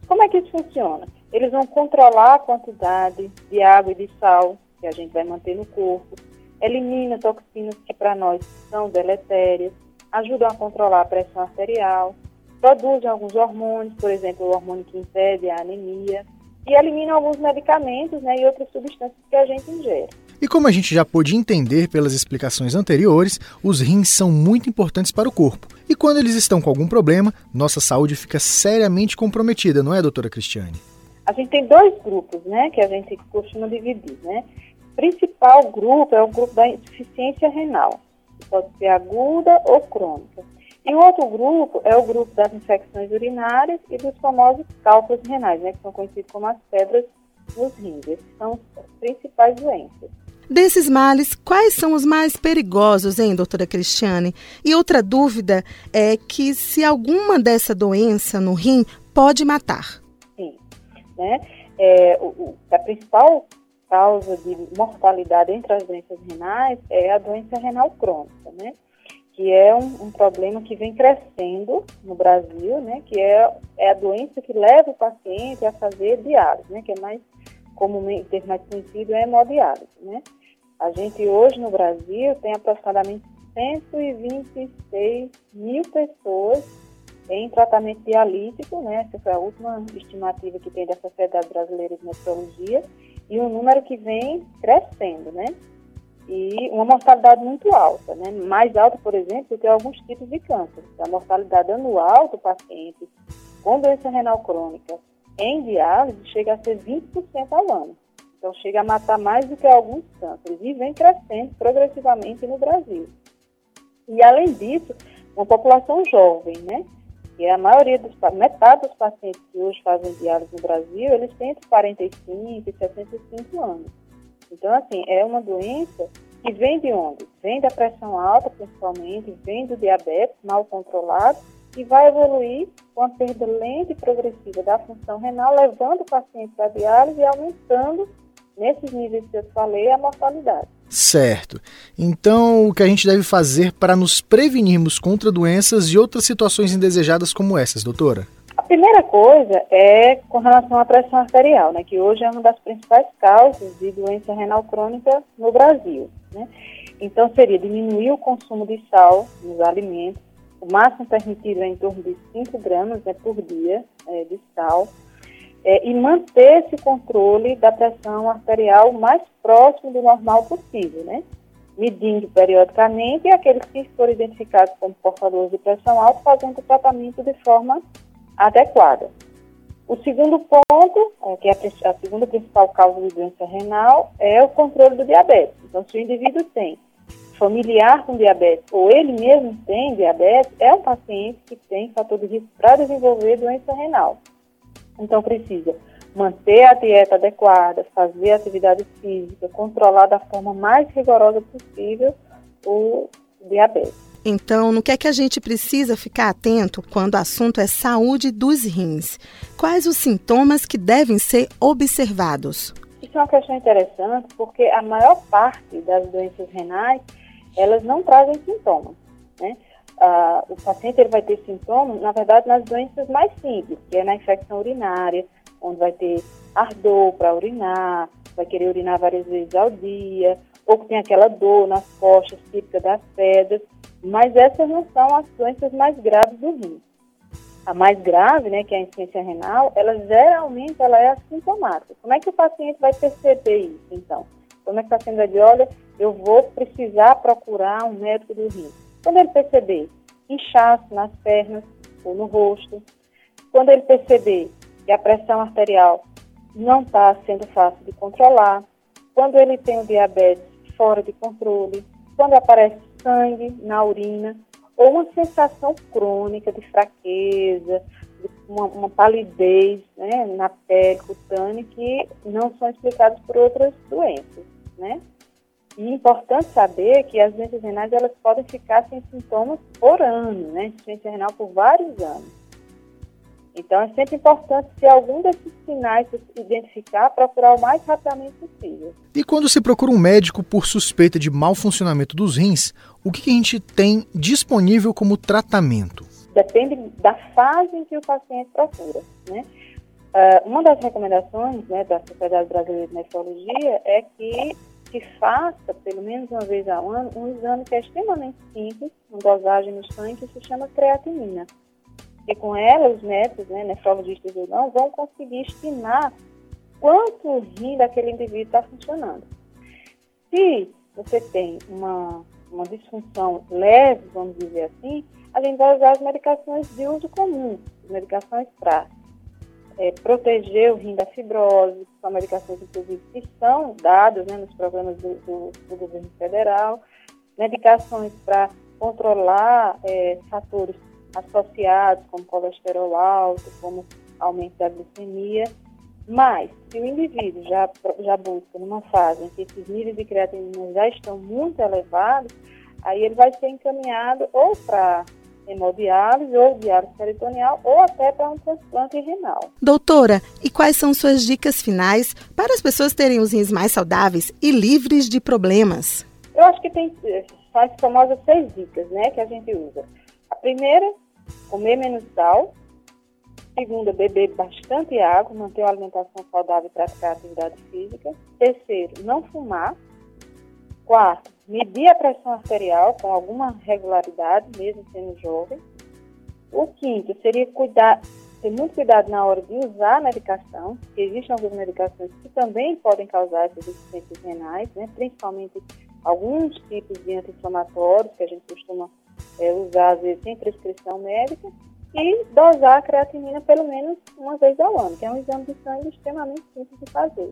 Como é que isso funciona? Eles vão controlar a quantidade de água e de sal que a gente vai manter no corpo, elimina toxinas que para nós são deletérias, ajudam a controlar a pressão arterial, produzem alguns hormônios, por exemplo, o hormônio que impede a anemia, e eliminam alguns medicamentos né, e outras substâncias que a gente ingere. E como a gente já pôde entender pelas explicações anteriores, os rins são muito importantes para o corpo. E quando eles estão com algum problema, nossa saúde fica seriamente comprometida, não é, doutora Cristiane? A gente tem dois grupos, né, que a gente costuma dividir, né? O principal grupo é o grupo da insuficiência renal, que pode ser aguda ou crônica. E o outro grupo é o grupo das infecções urinárias e dos famosos cálculos renais, né, que são conhecidos como as pedras nos rins. Esses são as principais doenças. Desses males, quais são os mais perigosos, hein, doutora Cristiane? E outra dúvida é que se alguma dessa doença no rim pode matar. Sim, né? É, o, a principal causa de mortalidade entre as doenças renais é a doença renal crônica, né? Que é um, um, problema que vem crescendo no Brasil, né, que é, é a doença que leva o paciente a fazer diálise, né, que é mais comumente, ter mais conhecido é hemodiálise, né. A gente hoje no Brasil tem aproximadamente 126 mil pessoas em tratamento dialítico, né, essa foi a última estimativa que tem da Sociedade Brasileira de Nefrologia, e um número que vem crescendo, né e uma mortalidade muito alta, né? mais alta, por exemplo, do que alguns tipos de câncer. A mortalidade anual do paciente com doença renal crônica em diálise chega a ser 20% ao ano. Então, chega a matar mais do que alguns cânceres e vem crescendo progressivamente no Brasil. E, além disso, uma população jovem, né? E a maioria dos metade dos pacientes que hoje fazem diálise no Brasil, eles têm entre 45 e 65 anos. Então, assim, é uma doença que vem de onde? Vem da pressão alta, principalmente, vem do diabetes mal controlado e vai evoluir com a perda lenta e progressiva da função renal, levando o paciente para a diálise e aumentando, nesses níveis que eu falei, a mortalidade. Certo. Então, o que a gente deve fazer para nos prevenirmos contra doenças e outras situações indesejadas como essas, doutora? Primeira coisa é com relação à pressão arterial, né, que hoje é uma das principais causas de doença renal crônica no Brasil. Né? Então, seria diminuir o consumo de sal nos alimentos, o máximo permitido é em torno de 5 gramas né, por dia é, de sal, é, e manter esse controle da pressão arterial mais próximo do normal possível, né? medindo periodicamente e aqueles que forem identificados como portadores de pressão alta, fazendo o tratamento de forma adequada. O segundo ponto, é, que é a, segunda principal causa de doença renal, é o controle do diabetes. Então, se o indivíduo tem familiar com diabetes ou ele mesmo tem diabetes, é um paciente que tem fator de risco para desenvolver doença renal. Então, precisa manter a dieta adequada, fazer atividade física, controlar da forma mais rigorosa possível o diabetes. Então, no que é que a gente precisa ficar atento quando o assunto é saúde dos rins? Quais os sintomas que devem ser observados? Isso é uma questão interessante porque a maior parte das doenças renais, elas não trazem sintomas, né? ah, o paciente ele vai ter sintomas, na verdade, nas doenças mais simples, que é na infecção urinária, onde vai ter ardor para urinar, vai querer urinar várias vezes ao dia, ou que tem aquela dor nas costas típica das pedras, mas essas não são as doenças mais graves do rim. A mais grave, né, que é a insuficiência renal, ela geralmente ela é assintomática. Como é que o paciente vai perceber isso, então? Como é que o paciente vai dizer, olha, eu vou precisar procurar um médico do rim? Quando ele perceber inchaço nas pernas ou no rosto, quando ele perceber que a pressão arterial não está sendo fácil de controlar, quando ele tem o diabetes fora de controle, quando aparece sangue na urina, ou uma sensação crônica de fraqueza, de uma, uma palidez né, na pele cutânea que não são explicadas por outras doenças, né? E é importante saber que as doenças renais elas podem ficar sem sintomas por ano, né? Insuficiência renal por vários anos. Então é sempre importante, se algum desses sinais se identificar, procurar o mais rapidamente possível. E quando se procura um médico por suspeita de mau funcionamento dos rins, o que a gente tem disponível como tratamento? Depende da fase em que o paciente procura, né? Uh, uma das recomendações né, da Sociedade Brasileira de Nefrologia é que se faça, pelo menos uma vez ao ano, um exame que é extremamente simples, uma dosagem no sangue que se chama creatinina. E com ela, os médicos, né, nefrologistas ou não, vão conseguir estimar quanto o rim daquele indivíduo está funcionando. Se você tem uma, uma disfunção leve, vamos dizer assim, a gente vai usar as medicações de uso comum, as medicações para é, proteger o rim da fibrose, que são medicações, inclusive, que são dadas né, nos programas do, do, do governo federal, medicações para controlar é, fatores associados, como colesterol alto, como aumento da glicemia. Mas, se o indivíduo já, já busca numa fase em que esses níveis de creatinina já estão muito elevados, aí ele vai ser encaminhado ou para hemodiálise ou diálise peritoneal ou até para um transplante renal. Doutora, e quais são suas dicas finais para as pessoas terem os rins mais saudáveis e livres de problemas? Eu acho que tem as famosas seis dicas, né, que a gente usa. A primeira comer menos sal. Segunda, beber bastante água, manter uma alimentação saudável e praticar atividade física. Terceiro, não fumar. Quarto, medir a pressão arterial com alguma regularidade, mesmo sendo jovem. O quinto seria cuidar, ter muito cuidado na hora de usar a medicação, porque existem algumas medicações que também podem causar essas deficiências renais, né? principalmente alguns tipos de anti-inflamatórios que a gente costuma é, usar, às vezes, sem prescrição médica, e dosar a creatinina pelo menos uma vez ao ano, que é um exame de sangue extremamente simples de fazer.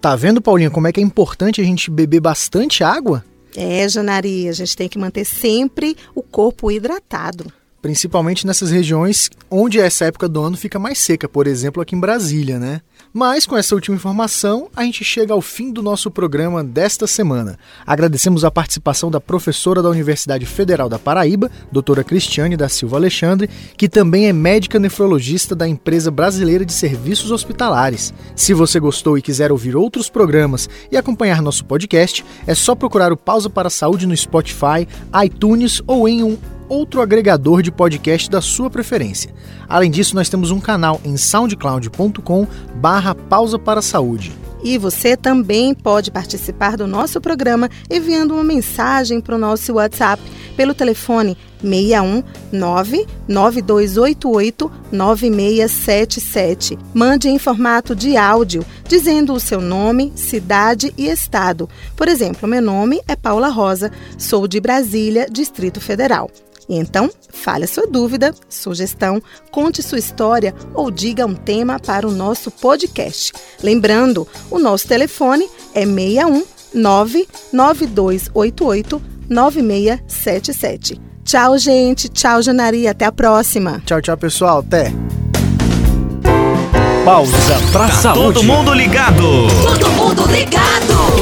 Tá vendo, Paulinha, como é que é importante a gente beber bastante água? É, Janari, a gente tem que manter sempre o corpo hidratado principalmente nessas regiões onde essa época do ano fica mais seca, por exemplo, aqui em Brasília, né? Mas com essa última informação, a gente chega ao fim do nosso programa desta semana. Agradecemos a participação da professora da Universidade Federal da Paraíba, doutora Cristiane da Silva Alexandre, que também é médica nefrologista da empresa brasileira de serviços hospitalares. Se você gostou e quiser ouvir outros programas e acompanhar nosso podcast, é só procurar o Pausa para a Saúde no Spotify, iTunes ou em um outro agregador de podcast da sua preferência. Além disso, nós temos um canal em soundcloud.com barra pausa para a saúde. E você também pode participar do nosso programa enviando uma mensagem para o nosso WhatsApp pelo telefone 61 99288 9677. Mande em formato de áudio, dizendo o seu nome, cidade e estado. Por exemplo, meu nome é Paula Rosa, sou de Brasília, Distrito Federal. Então, fale a sua dúvida, sugestão, conte sua história ou diga um tema para o nosso podcast. Lembrando, o nosso telefone é 61 99288 9677. Tchau, gente. Tchau, Janari. Até a próxima. Tchau, tchau, pessoal. Até. Pausa pra tá saúde. Todo mundo ligado. Todo mundo ligado.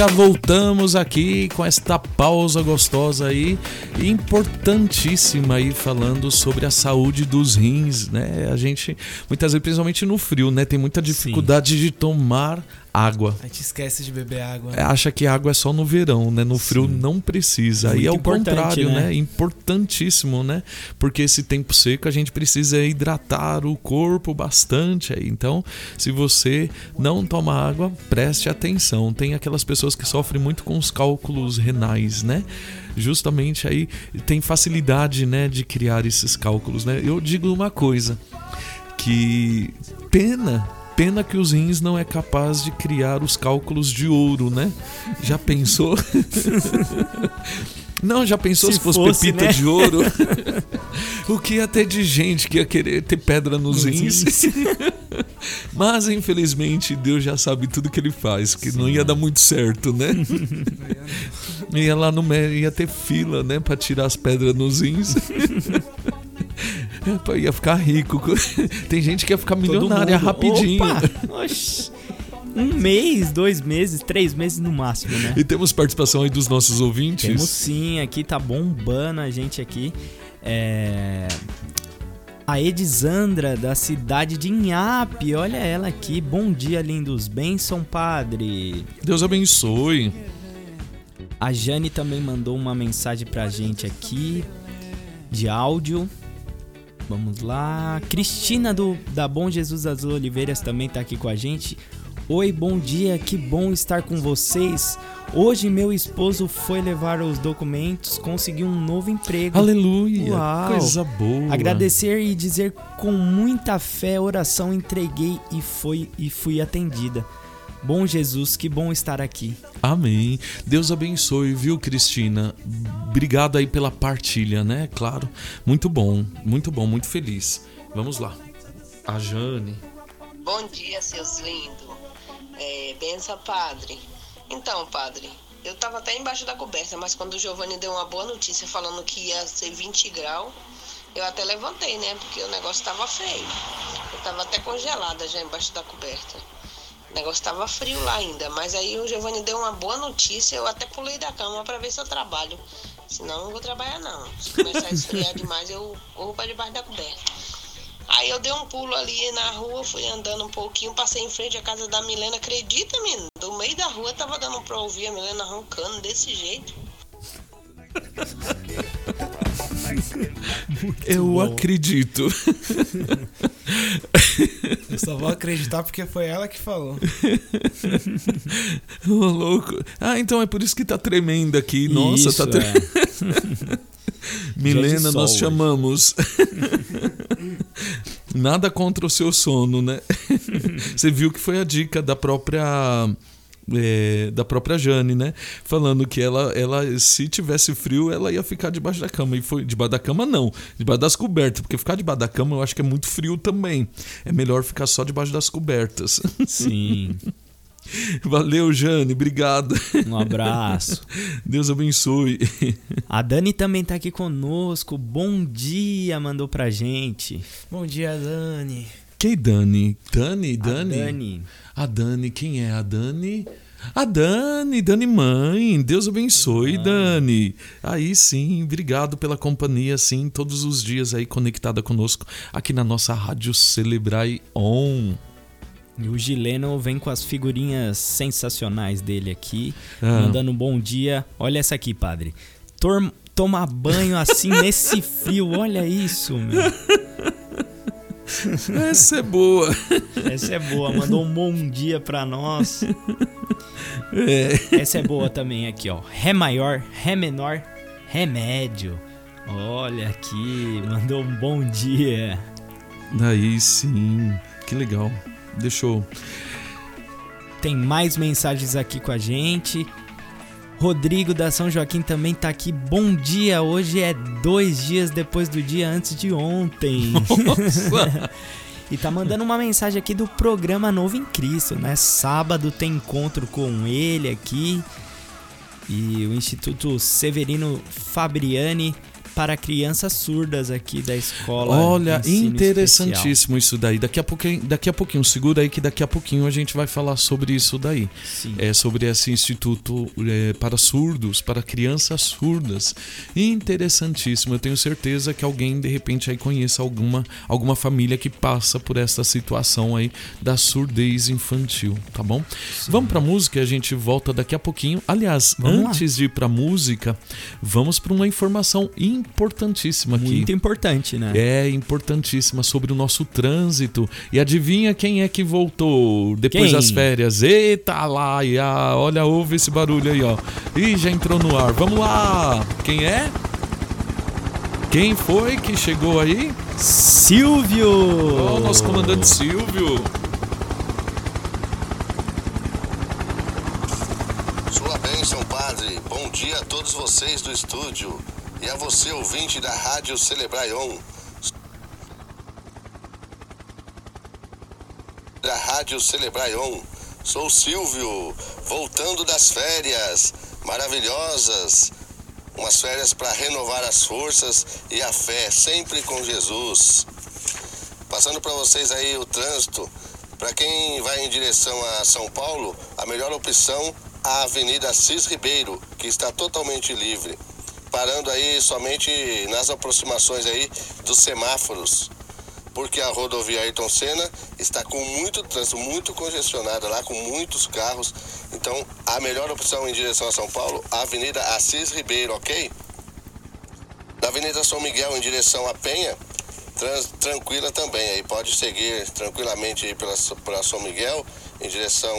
Já voltamos aqui com esta pausa gostosa aí, importantíssima aí falando sobre a saúde dos rins, né? A gente muitas vezes, principalmente no frio, né, tem muita dificuldade Sim. de tomar água. A gente esquece de beber água. É, acha que água é só no verão, né? No frio não precisa. Aí Muito é o contrário, né? né? Importantíssimo, né? Porque esse tempo seco a gente precisa hidratar o corpo bastante. aí. Então, se você não toma água, preste atenção. Tem aquelas pessoas que sofrem muito com os cálculos renais, né? Justamente aí tem facilidade, né, de criar esses cálculos, né? Eu digo uma coisa, que pena Pena que os rins não é capaz de criar os cálculos de ouro, né? Já pensou? Não, já pensou se, Se fosse, fosse, pepita né? de ouro? o que ia ter de gente que ia querer ter pedra nos rins? Mas infelizmente Deus já sabe tudo que ele faz, que não ia dar muito certo, né? ia lá no ia ter fila, né, Pra tirar as pedras nos rins. Pô, ia ficar rico. Tem gente que ia ficar milionária rapidinho. Um mês, dois meses, três meses no máximo, né? E temos participação aí dos nossos ouvintes. Temos sim, aqui tá bombando a gente aqui. É... A Edisandra, da cidade de Inhape, olha ela aqui. Bom dia, lindos. Benção, padre. Deus abençoe. A Jane também mandou uma mensagem pra gente aqui, de áudio. Vamos lá. Cristina do, da Bom Jesus das Oliveiras também tá aqui com a gente. Oi, bom dia, que bom estar com vocês. Hoje meu esposo foi levar os documentos, conseguiu um novo emprego. Aleluia, Uau. coisa boa. Agradecer e dizer com muita fé, oração entreguei e foi e fui atendida. Bom Jesus, que bom estar aqui. Amém. Deus abençoe, viu, Cristina? Obrigado aí pela partilha, né? Claro. Muito bom, muito bom, muito feliz. Vamos lá. A Jane. Bom dia, seus lindos. É, benção, padre. Então, padre, eu tava até embaixo da coberta, mas quando o Giovanni deu uma boa notícia falando que ia ser 20 graus, eu até levantei, né? Porque o negócio tava feio. Eu tava até congelada já embaixo da coberta. O negócio tava frio lá ainda, mas aí o Giovanni deu uma boa notícia, eu até pulei da cama pra ver se eu trabalho. Senão eu não vou trabalhar não. Se começar a esfriar demais, eu corro pra debaixo da coberta. Aí eu dei um pulo ali na rua, fui andando um pouquinho, passei em frente à casa da Milena. Acredita, menino? Do meio da rua tava dando pra ouvir a Milena roncando desse jeito. Eu acredito. Eu só vou acreditar porque foi ela que falou. Ô, louco. Ah, então é por isso que tá tremendo aqui. Nossa, Isso, tá tremendo. é. Milena, sol nós chamamos. Nada contra o seu sono, né? Você viu que foi a dica da própria. É, da própria Jane, né? Falando que ela, ela, se tivesse frio, ela ia ficar debaixo da cama. E foi debaixo da cama, não. Debaixo das cobertas. Porque ficar debaixo da cama eu acho que é muito frio também. É melhor ficar só debaixo das cobertas. Sim. Valeu, Jane. Obrigado. Um abraço. Deus abençoe. A Dani também tá aqui conosco. Bom dia, mandou pra gente. Bom dia, Dani. Quem Dani? Dani? Dani? Dani. A Dani, quem é a Dani? A Dani, Dani mãe, Deus abençoe, Dani. Aí sim, obrigado pela companhia, sim, todos os dias aí conectada conosco aqui na nossa rádio Celebrai On. E o Gileno vem com as figurinhas sensacionais dele aqui, Ah. mandando um bom dia. Olha essa aqui, padre. Tor- Tomar banho assim nesse frio, olha isso, meu. Essa é boa. Essa é boa, mandou um bom dia pra nós. É. Essa é boa também aqui, ó. Ré maior, Ré menor, Ré médio. Olha aqui, mandou um bom dia. Aí sim, que legal. Deixa eu. Tem mais mensagens aqui com a gente. Rodrigo da São Joaquim também tá aqui. Bom dia, hoje é dois dias depois do dia antes de ontem. Nossa! e tá mandando uma mensagem aqui do programa Novo em Cristo, né? Sábado tem encontro com ele aqui. E o Instituto Severino Fabriani para crianças surdas aqui da escola. Olha, interessantíssimo isso daí. Daqui a pouquinho, daqui a pouquinho, segura aí que daqui a pouquinho a gente vai falar sobre isso daí. Sim. É sobre esse instituto é, para surdos, para crianças surdas. Interessantíssimo. Eu tenho certeza que alguém de repente aí conheça alguma alguma família que passa por essa situação aí da surdez infantil, tá bom? Vamos pra música, a gente volta daqui a pouquinho. Aliás, Vamos lá. antes de ir pra música, vamos para uma informação importantíssima aqui. Muito importante, né? É importantíssima sobre o nosso trânsito. E adivinha quem é que voltou depois Quem? das férias? Eita lá, e a- olha, ouve esse barulho aí, ó. Ih, já entrou no ar. Vamos lá! Quem é? Quem foi que chegou aí? Silvio! Ó, o nosso comandante Silvio. Sua bênção, padre. Bom dia a todos vocês do estúdio e a você, ouvinte da Rádio Celebraion. Da Rádio Celebraion. Sou Silvio, voltando das férias maravilhosas. Umas férias para renovar as forças e a fé, sempre com Jesus. Passando para vocês aí o trânsito. Para quem vai em direção a São Paulo, a melhor opção a Avenida Assis Ribeiro, que está totalmente livre, parando aí somente nas aproximações aí dos semáforos, porque a rodovia Ayrton Senna está com muito trânsito, muito congestionada lá, com muitos carros. Então, a melhor opção em direção a São Paulo, a Avenida Assis Ribeiro, ok? Da Avenida São Miguel em direção a Penha, trans- tranquila também aí, pode seguir tranquilamente pela, pela São Miguel em direção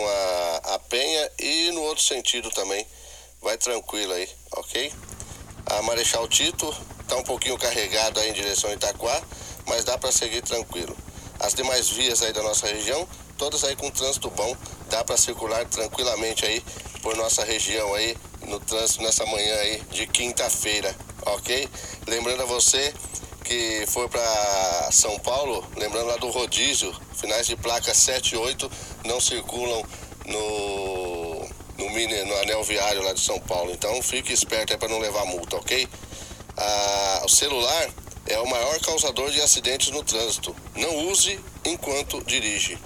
a Penha e no outro sentido também, vai tranquilo aí, ok? A Marechal Tito está um pouquinho carregado aí em direção a Itaquá, mas dá para seguir tranquilo. As demais vias aí da nossa região, todas aí com trânsito bom, dá para circular tranquilamente aí por nossa região aí no trânsito nessa manhã aí de quinta-feira, ok? Lembrando a você que for para São Paulo, lembrando lá do rodízio, finais de placa 7 e 8 não circulam no, no, anel viário lá de São Paulo. Então fique esperto aí para não levar multa, ok? Ah, o celular é o maior causador de acidentes no trânsito. Não use enquanto dirige.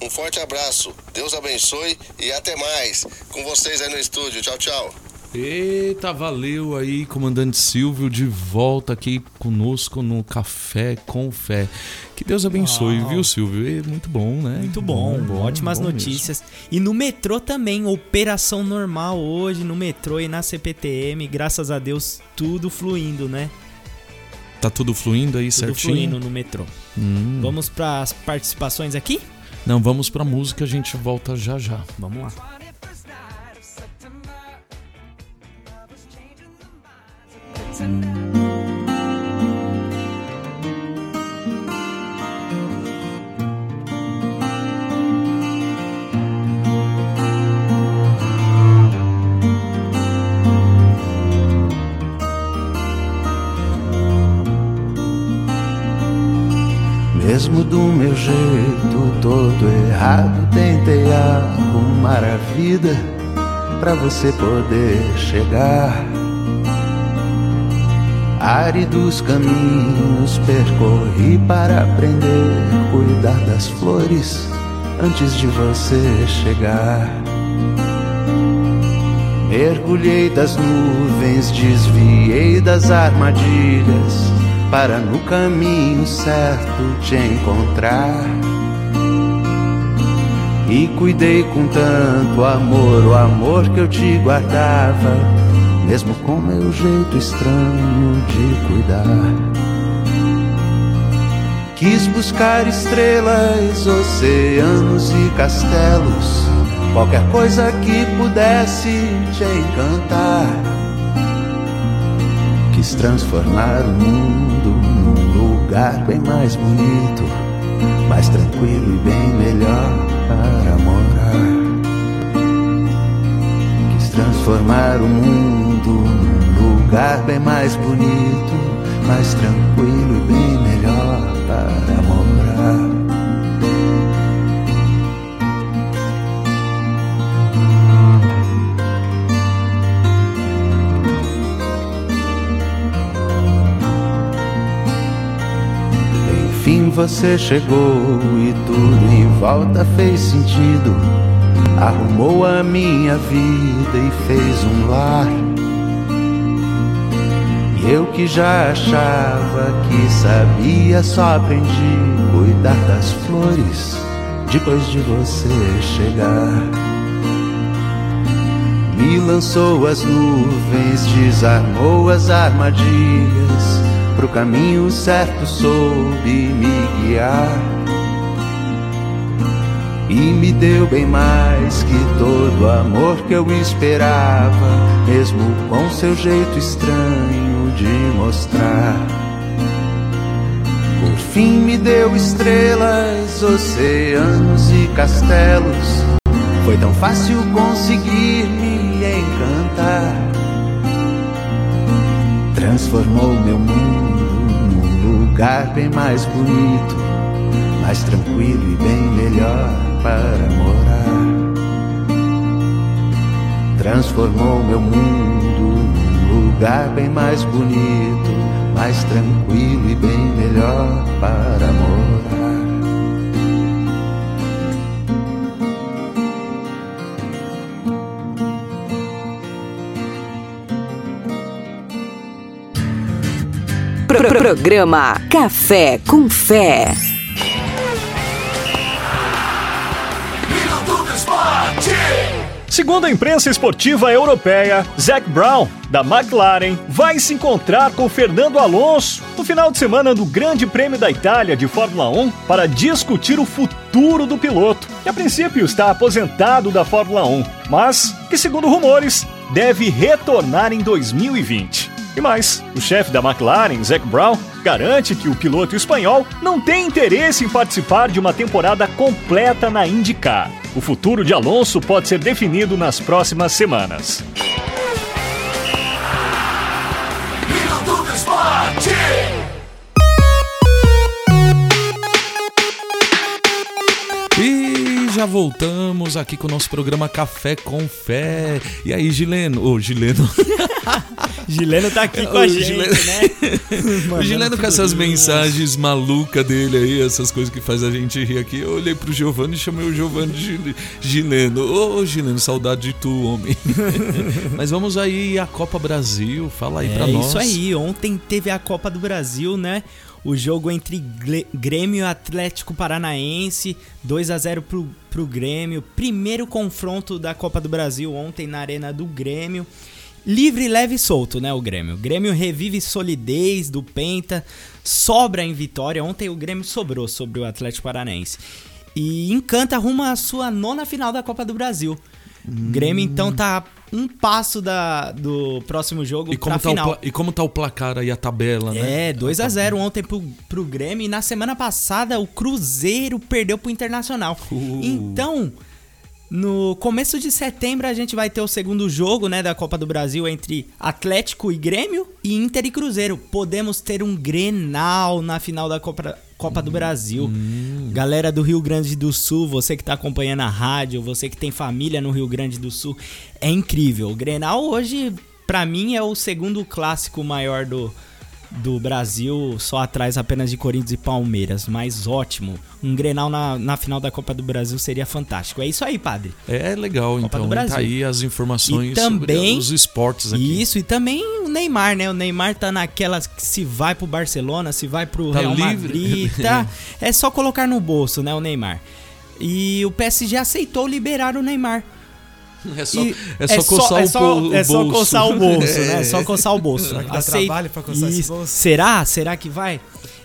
Um forte abraço, Deus abençoe e até mais. Com vocês aí no estúdio. Tchau, tchau. Eita, valeu aí, comandante Silvio, de volta aqui conosco no Café com Fé. Que Deus abençoe, Uau. viu, Silvio? E muito bom, né? Muito bom, ótimas bom notícias. E no metrô também, operação normal hoje no metrô e na CPTM, graças a Deus, tudo fluindo, né? mesmo. Tá tudo fluindo aí Tudo certinho? fluindo no metrô. Hum. Vamos para as participações aqui? Não, vamos pra música, a gente volta já já. Vamos lá. Mesmo do meu jeito todo errado, tentei arrumar a vida pra você poder chegar. Áridos caminhos percorri para aprender cuidar das flores antes de você chegar. Mergulhei das nuvens, desviei das armadilhas para no caminho certo te encontrar. E cuidei com tanto amor, o amor que eu te guardava, mesmo com meu jeito estranho de cuidar. Quis buscar estrelas, oceanos e castelos, qualquer coisa que pudesse te encantar. Quis transformar o mundo num lugar bem mais bonito, mais tranquilo e bem melhor para morar. Quis transformar o mundo num lugar bem mais bonito, mais tranquilo e bem melhor para morar. Enfim você chegou e tudo em volta fez sentido arrumou a minha vida e fez um lar eu que já achava que sabia, só aprendi cuidar das flores depois de você chegar. Me lançou as nuvens, desarmou as armadilhas. Pro caminho certo soube me guiar. E me deu bem mais que todo o amor que eu esperava, mesmo com seu jeito estranho de mostrar. Por fim me deu estrelas, oceanos e castelos. Foi tão fácil conseguir me encantar. Transformou meu mundo num lugar bem mais bonito, mais tranquilo e bem melhor para morar. Transformou meu mundo num lugar bem mais bonito, mais tranquilo e bem melhor para morar. Pro programa Café com Fé. Segundo a imprensa esportiva europeia, Zac Brown, da McLaren, vai se encontrar com Fernando Alonso no final de semana do Grande Prêmio da Itália de Fórmula 1 para discutir o futuro do piloto, que a princípio está aposentado da Fórmula 1, mas que, segundo rumores, deve retornar em 2020. E mais, o chefe da McLaren, Zac Brown, garante que o piloto espanhol não tem interesse em participar de uma temporada completa na IndyCar. O futuro de Alonso pode ser definido nas próximas semanas. E já voltamos aqui com o nosso programa Café com Fé. E aí, Gileno? Ô, Gileno. Gileno tá aqui com O a gente, Gileno- né? o Gileno com essas mensagens malucas dele aí, essas coisas que faz a gente rir aqui. Eu olhei pro Giovanni e chamei o Giovanni de Gil- Gileno. Ô, Gileno, saudade de tu, homem. Mas vamos aí à Copa Brasil. Fala aí pra é nós. isso aí, ontem teve a Copa do Brasil, né? O jogo entre Grêmio e Atlético Paranaense, 2 a 0 pro, pro Grêmio. Primeiro confronto da Copa do Brasil ontem na Arena do Grêmio. Livre, leve e solto, né, o Grêmio. O Grêmio revive solidez do Penta, sobra em vitória. Ontem o Grêmio sobrou sobre o Atlético Paranaense. E encanta rumo à sua nona final da Copa do Brasil. O Grêmio, então, tá um passo da, do próximo jogo E como, pra tá o, final. pla- e como tá o placar aí, a tabela, né? É, 2 a 0 ontem pro, pro Grêmio e na semana passada o Cruzeiro perdeu pro Internacional. Uh. Então, no começo de setembro a gente vai ter o segundo jogo, né, da Copa do Brasil entre Atlético e Grêmio e Inter e Cruzeiro. Podemos ter um Grenal na final da Copa, Copa do Brasil. Galera do Rio Grande do Sul, você que tá acompanhando a rádio, você que tem família no Rio Grande do Sul, é incrível. O Grenal hoje, pra mim, é o segundo clássico maior do, do Brasil, só atrás apenas de Corinthians e Palmeiras, mas ótimo. Um Grenal na, na final da Copa do Brasil seria fantástico. É isso aí, padre. É legal, Copa então. do Brasil. Tá aí as informações E também- sobre os esportes aqui. Isso, e também o Neymar, né? O Neymar tá naquelas que se vai pro Barcelona, se vai pro Tá Real livre. Madrid, tá? É só colocar no bolso, né, o Neymar. E o PSG aceitou liberar o Neymar. É só, E é só coçar é o, só- po- o é só bolso. coçar o bolso, né? É É. só coçar o bolso. Trabalho pra coçar esse Isso. bolso? Será? Será que vai?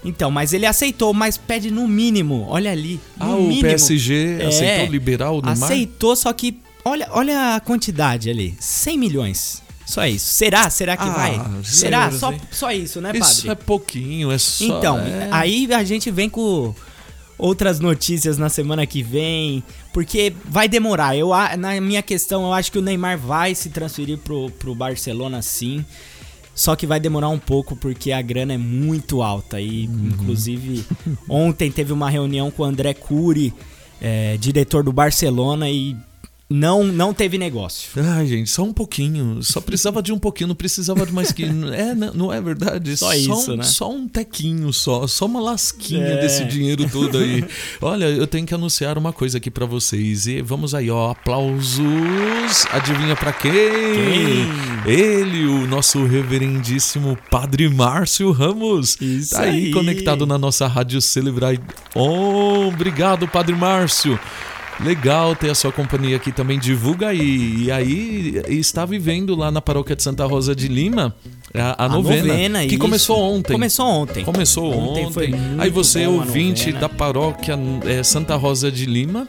Então, mas ele aceitou, mas pede no mínimo. Olha ali. Ah, no o mínimo. PSG É, aceitou liberar o Neymar? Aceitou, só que olha, olha a quantidade ali. 100 milhões. Só isso. Será? Será que Ah, vai? Será? Só, só isso, né, padre? Isso é pouquinho, é só. Então, é... aí a gente vem com outras notícias na semana que vem, porque vai demorar. Eu, na minha questão, eu acho que o Neymar vai se transferir pro, pro Barcelona sim. Só que vai demorar um pouco porque a grana é muito alta. E, inclusive, ontem teve uma reunião com o André Cury, é, diretor do Barcelona, e não, não teve negócio. Ai, gente, só um pouquinho. Só precisava de um pouquinho, não precisava de mais que. É, não, não é verdade? Só isso, um, né? Só um tequinho só, só uma lasquinha É. desse dinheiro todo aí. Olha, eu tenho que anunciar uma coisa aqui pra vocês. E vamos aí, ó, aplausos. Adivinha pra quem? Ele, o nosso reverendíssimo Padre Márcio Ramos. Isso tá aí, aí. conectado na nossa rádio Celebrar. Oh, obrigado, Padre Márcio. Legal ter a sua companhia aqui também. Divulga aí. E aí, está vivendo lá na paróquia de Santa Rosa de Lima a, a A novena, novena, que isso. começou ontem. Começou ontem. Começou Ontem ontem. aí você, ouvinte da paróquia é, Santa Rosa de Lima,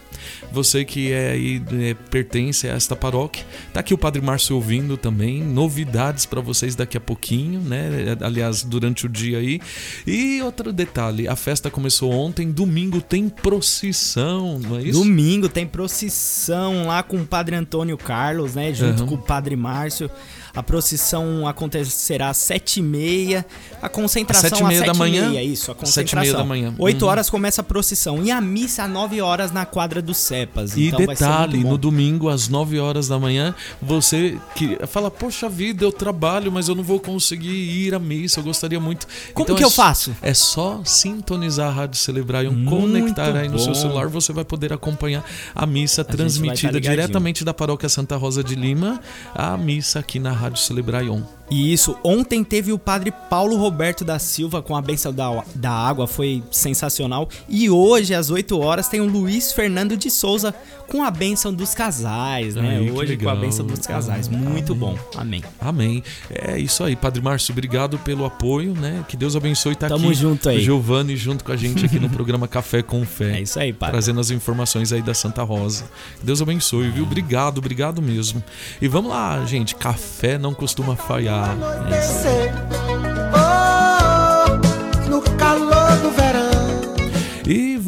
você que é é, pertence a esta paróquia, tá aqui o Padre Márcio ouvindo também, novidades para vocês daqui a pouquinho, né? Aliás, durante o dia aí. E outro detalhe, a festa começou ontem, domingo tem procissão, não é isso? Domingo tem procissão lá com o Padre Antônio Carlos, né? Junto Aham. com o Padre Márcio. A procissão acontecerá às sete e meia. A concentração Às sete e meia da manhã? meia, isso, a Às sete e meia concentração. da manhã. Oito Uhum. horas começa a procissão. E a missa às nove horas na quadra dos Cepas. E então detalhe, bom. no domingo às 9 horas da manhã, você que fala, poxa vida, eu trabalho, mas eu não vou conseguir ir à missa, eu gostaria muito. Como Então que é eu faço? É só sintonizar a Rádio Celebrar e conectar aí no seu bom. celular, você vai poder acompanhar a missa A tá transmitida diretamente da Paróquia Santa Rosa de Lima, a missa aqui na Rádio Celebrar On. E isso, ontem teve o padre Paulo Roberto da Silva com a benção da, da água, foi sensacional. E hoje, às 8 horas, tem o Luiz Fernando de Souza com a benção dos casais, né? Ai, hoje com a benção dos casais. Muito bom. Amém. Amém. É isso aí, Padre Márcio, obrigado pelo apoio, né? Que Deus abençoe estar Tamo aqui. junto aí. Giovanni junto com a gente aqui no programa Café com Fé. É isso aí, Padre. Trazendo as informações aí da Santa Rosa. Deus abençoe, viu? Obrigado, obrigado mesmo. E vamos lá, gente. Café não costuma falhar. Anoitecer. Oh,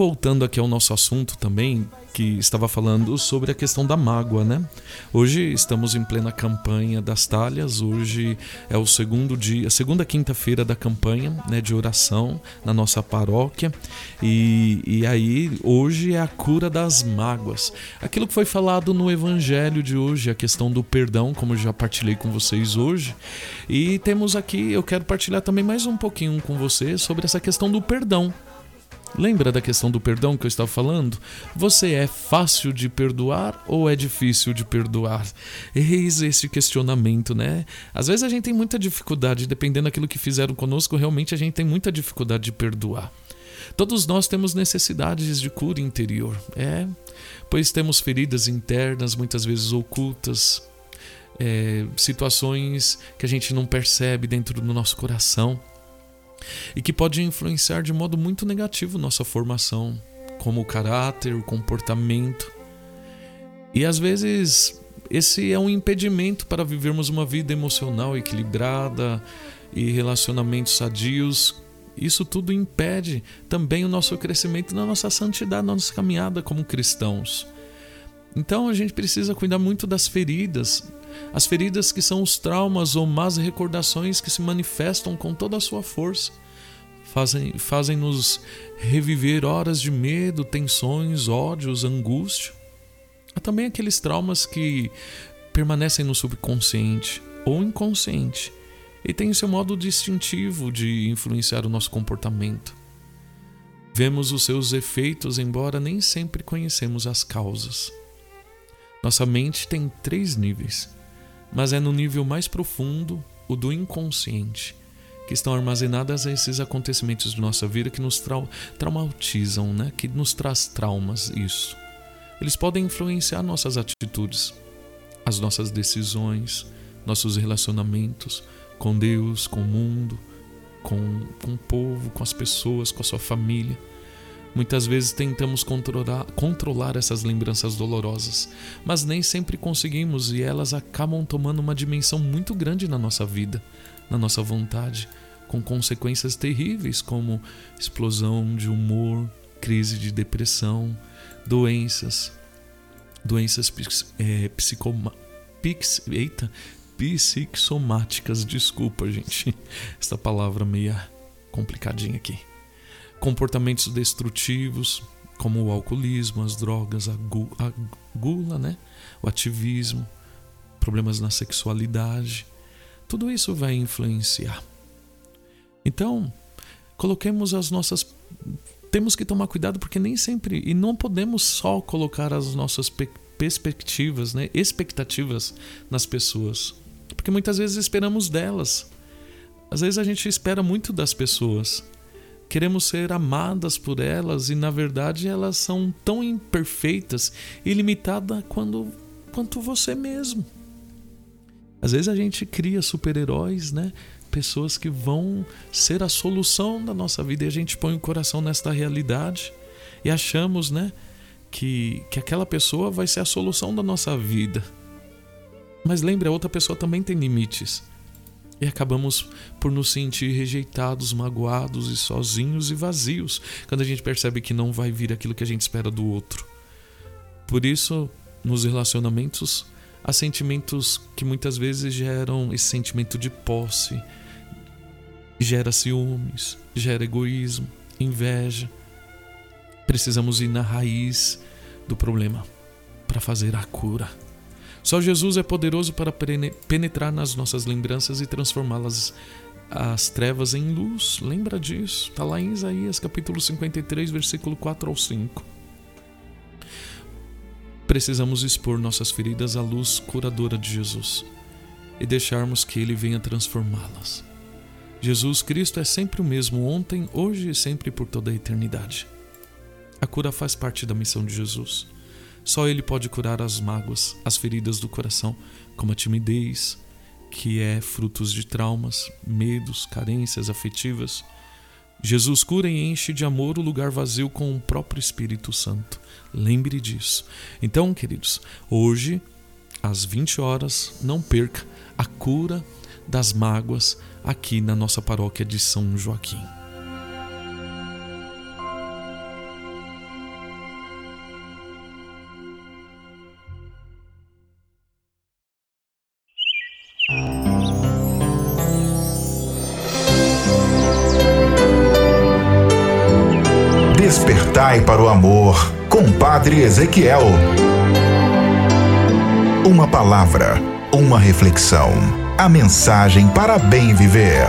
voltando aqui ao nosso assunto também, que estava falando sobre a questão da mágoa, né? Hoje estamos em plena campanha das talhas, hoje é o segundo dia, segunda quinta-feira da campanha né, de oração na nossa paróquia. E, e aí, hoje é a cura das mágoas. Aquilo que foi falado no evangelho de hoje, a questão do perdão, como eu já partilhei com vocês hoje. E temos aqui, eu quero partilhar também mais um pouquinho com vocês sobre essa questão do perdão. Lembra da questão do perdão que eu estava falando? Você é fácil de perdoar ou é difícil de perdoar? Eis esse questionamento, né? Às vezes a gente tem muita dificuldade, dependendo daquilo que fizeram conosco, realmente a gente tem muita dificuldade de perdoar. Todos nós temos necessidades de cura interior, é, pois temos feridas internas, muitas vezes ocultas, é, situações que a gente não percebe dentro do nosso coração e que pode influenciar de modo muito negativo nossa formação, como o caráter, o comportamento. E às vezes esse é um impedimento para vivermos uma vida emocional equilibrada e relacionamentos sadios. Isso tudo impede também o nosso crescimento na nossa santidade, na nossa caminhada como cristãos. Então a gente precisa cuidar muito das feridas, as feridas que são os traumas ou más recordações que se manifestam com toda a sua força. Fazem, fazem reviver horas de medo, tensões, ódios, angústia. Há também aqueles traumas que permanecem no subconsciente ou inconsciente e têm seu modo distintivo de influenciar o nosso comportamento. Vemos os seus efeitos, embora nem sempre conhecemos as causas. Nossa mente tem três níveis, mas é no nível mais profundo, o do inconsciente, que estão armazenados esses acontecimentos de nossa vida que nos trau traumatizam, né? que nos traz traumas, isso. Eles podem influenciar nossas atitudes, as nossas decisões, nossos relacionamentos com Deus, com o mundo, com, com o povo, com as pessoas, com a sua família. Muitas vezes tentamos controlar, controlar essas lembranças dolorosas, mas nem sempre conseguimos e elas acabam tomando uma dimensão muito grande na nossa vida, na nossa vontade, com consequências terríveis como explosão de humor, crise de depressão, doenças, doenças é, psicoma, pix, eita, psicossomáticas, desculpa, gente, essa palavra meia complicadinha aqui comportamentos destrutivos, como o alcoolismo, as drogas, a, gu a gula, né? o ativismo, problemas na sexualidade. Tudo isso vai influenciar. Então, coloquemos as nossas. Temos que tomar cuidado porque nem sempre. E não podemos só colocar as nossas perspectivas, né? expectativas nas pessoas. Porque muitas vezes esperamos delas. Às vezes a gente espera muito das pessoas. Queremos ser amadas por elas e na verdade elas são tão imperfeitas e limitadas quando, quanto você mesmo. Às vezes a gente cria super-heróis, né? Pessoas que vão ser a solução da nossa vida e a gente põe o coração nesta realidade e achamos, né, que, que aquela pessoa vai ser a solução da nossa vida. Mas lembre, a outra pessoa também tem limites. E acabamos por nos sentir rejeitados, magoados e sozinhos e vazios quando a gente percebe que não vai vir aquilo que a gente espera do outro. Por isso, nos relacionamentos, há sentimentos que muitas vezes geram esse sentimento de posse, gera ciúmes, gera egoísmo, inveja. Precisamos ir na raiz do problema para fazer a cura. Só Jesus é poderoso para penetrar nas nossas lembranças e transformá-las as trevas em luz. Lembra disso? Está lá em Isaías capítulo 53, versículo 4 ao 5. Precisamos expor nossas feridas à luz curadora de Jesus e deixarmos que Ele venha transformá-las. Jesus Cristo é sempre o mesmo ontem, hoje e sempre por toda a eternidade. A cura faz parte da missão de Jesus. Só Ele pode curar as mágoas, as feridas do coração, como a timidez, que é frutos de traumas, medos, carências afetivas. Jesus cura e enche de amor o lugar vazio com o próprio Espírito Santo. Lembre disso. Então, queridos, hoje, às 20 horas, não perca a cura das mágoas aqui na nossa paróquia de São Joaquim. Padre Ezequiel. Uma palavra, uma reflexão. A mensagem para bem viver.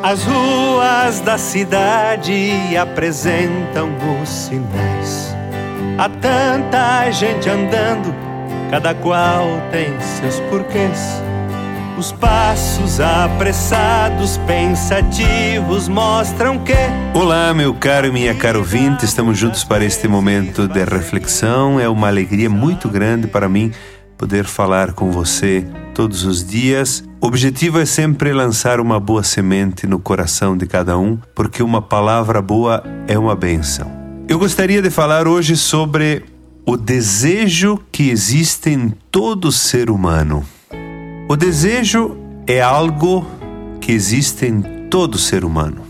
As ruas da cidade apresentam os sinais. Há tanta gente andando, cada qual tem seus porquês. Os passos apressados, pensativos, mostram que. Olá, meu caro e minha caro ouvinte, estamos juntos para este momento de reflexão. É uma alegria muito grande para mim poder falar com você todos os dias. O objetivo é sempre lançar uma boa semente no coração de cada um, porque uma palavra boa é uma benção. Eu gostaria de falar hoje sobre o desejo que existe em todo ser humano. O desejo é algo que existe em todo ser humano.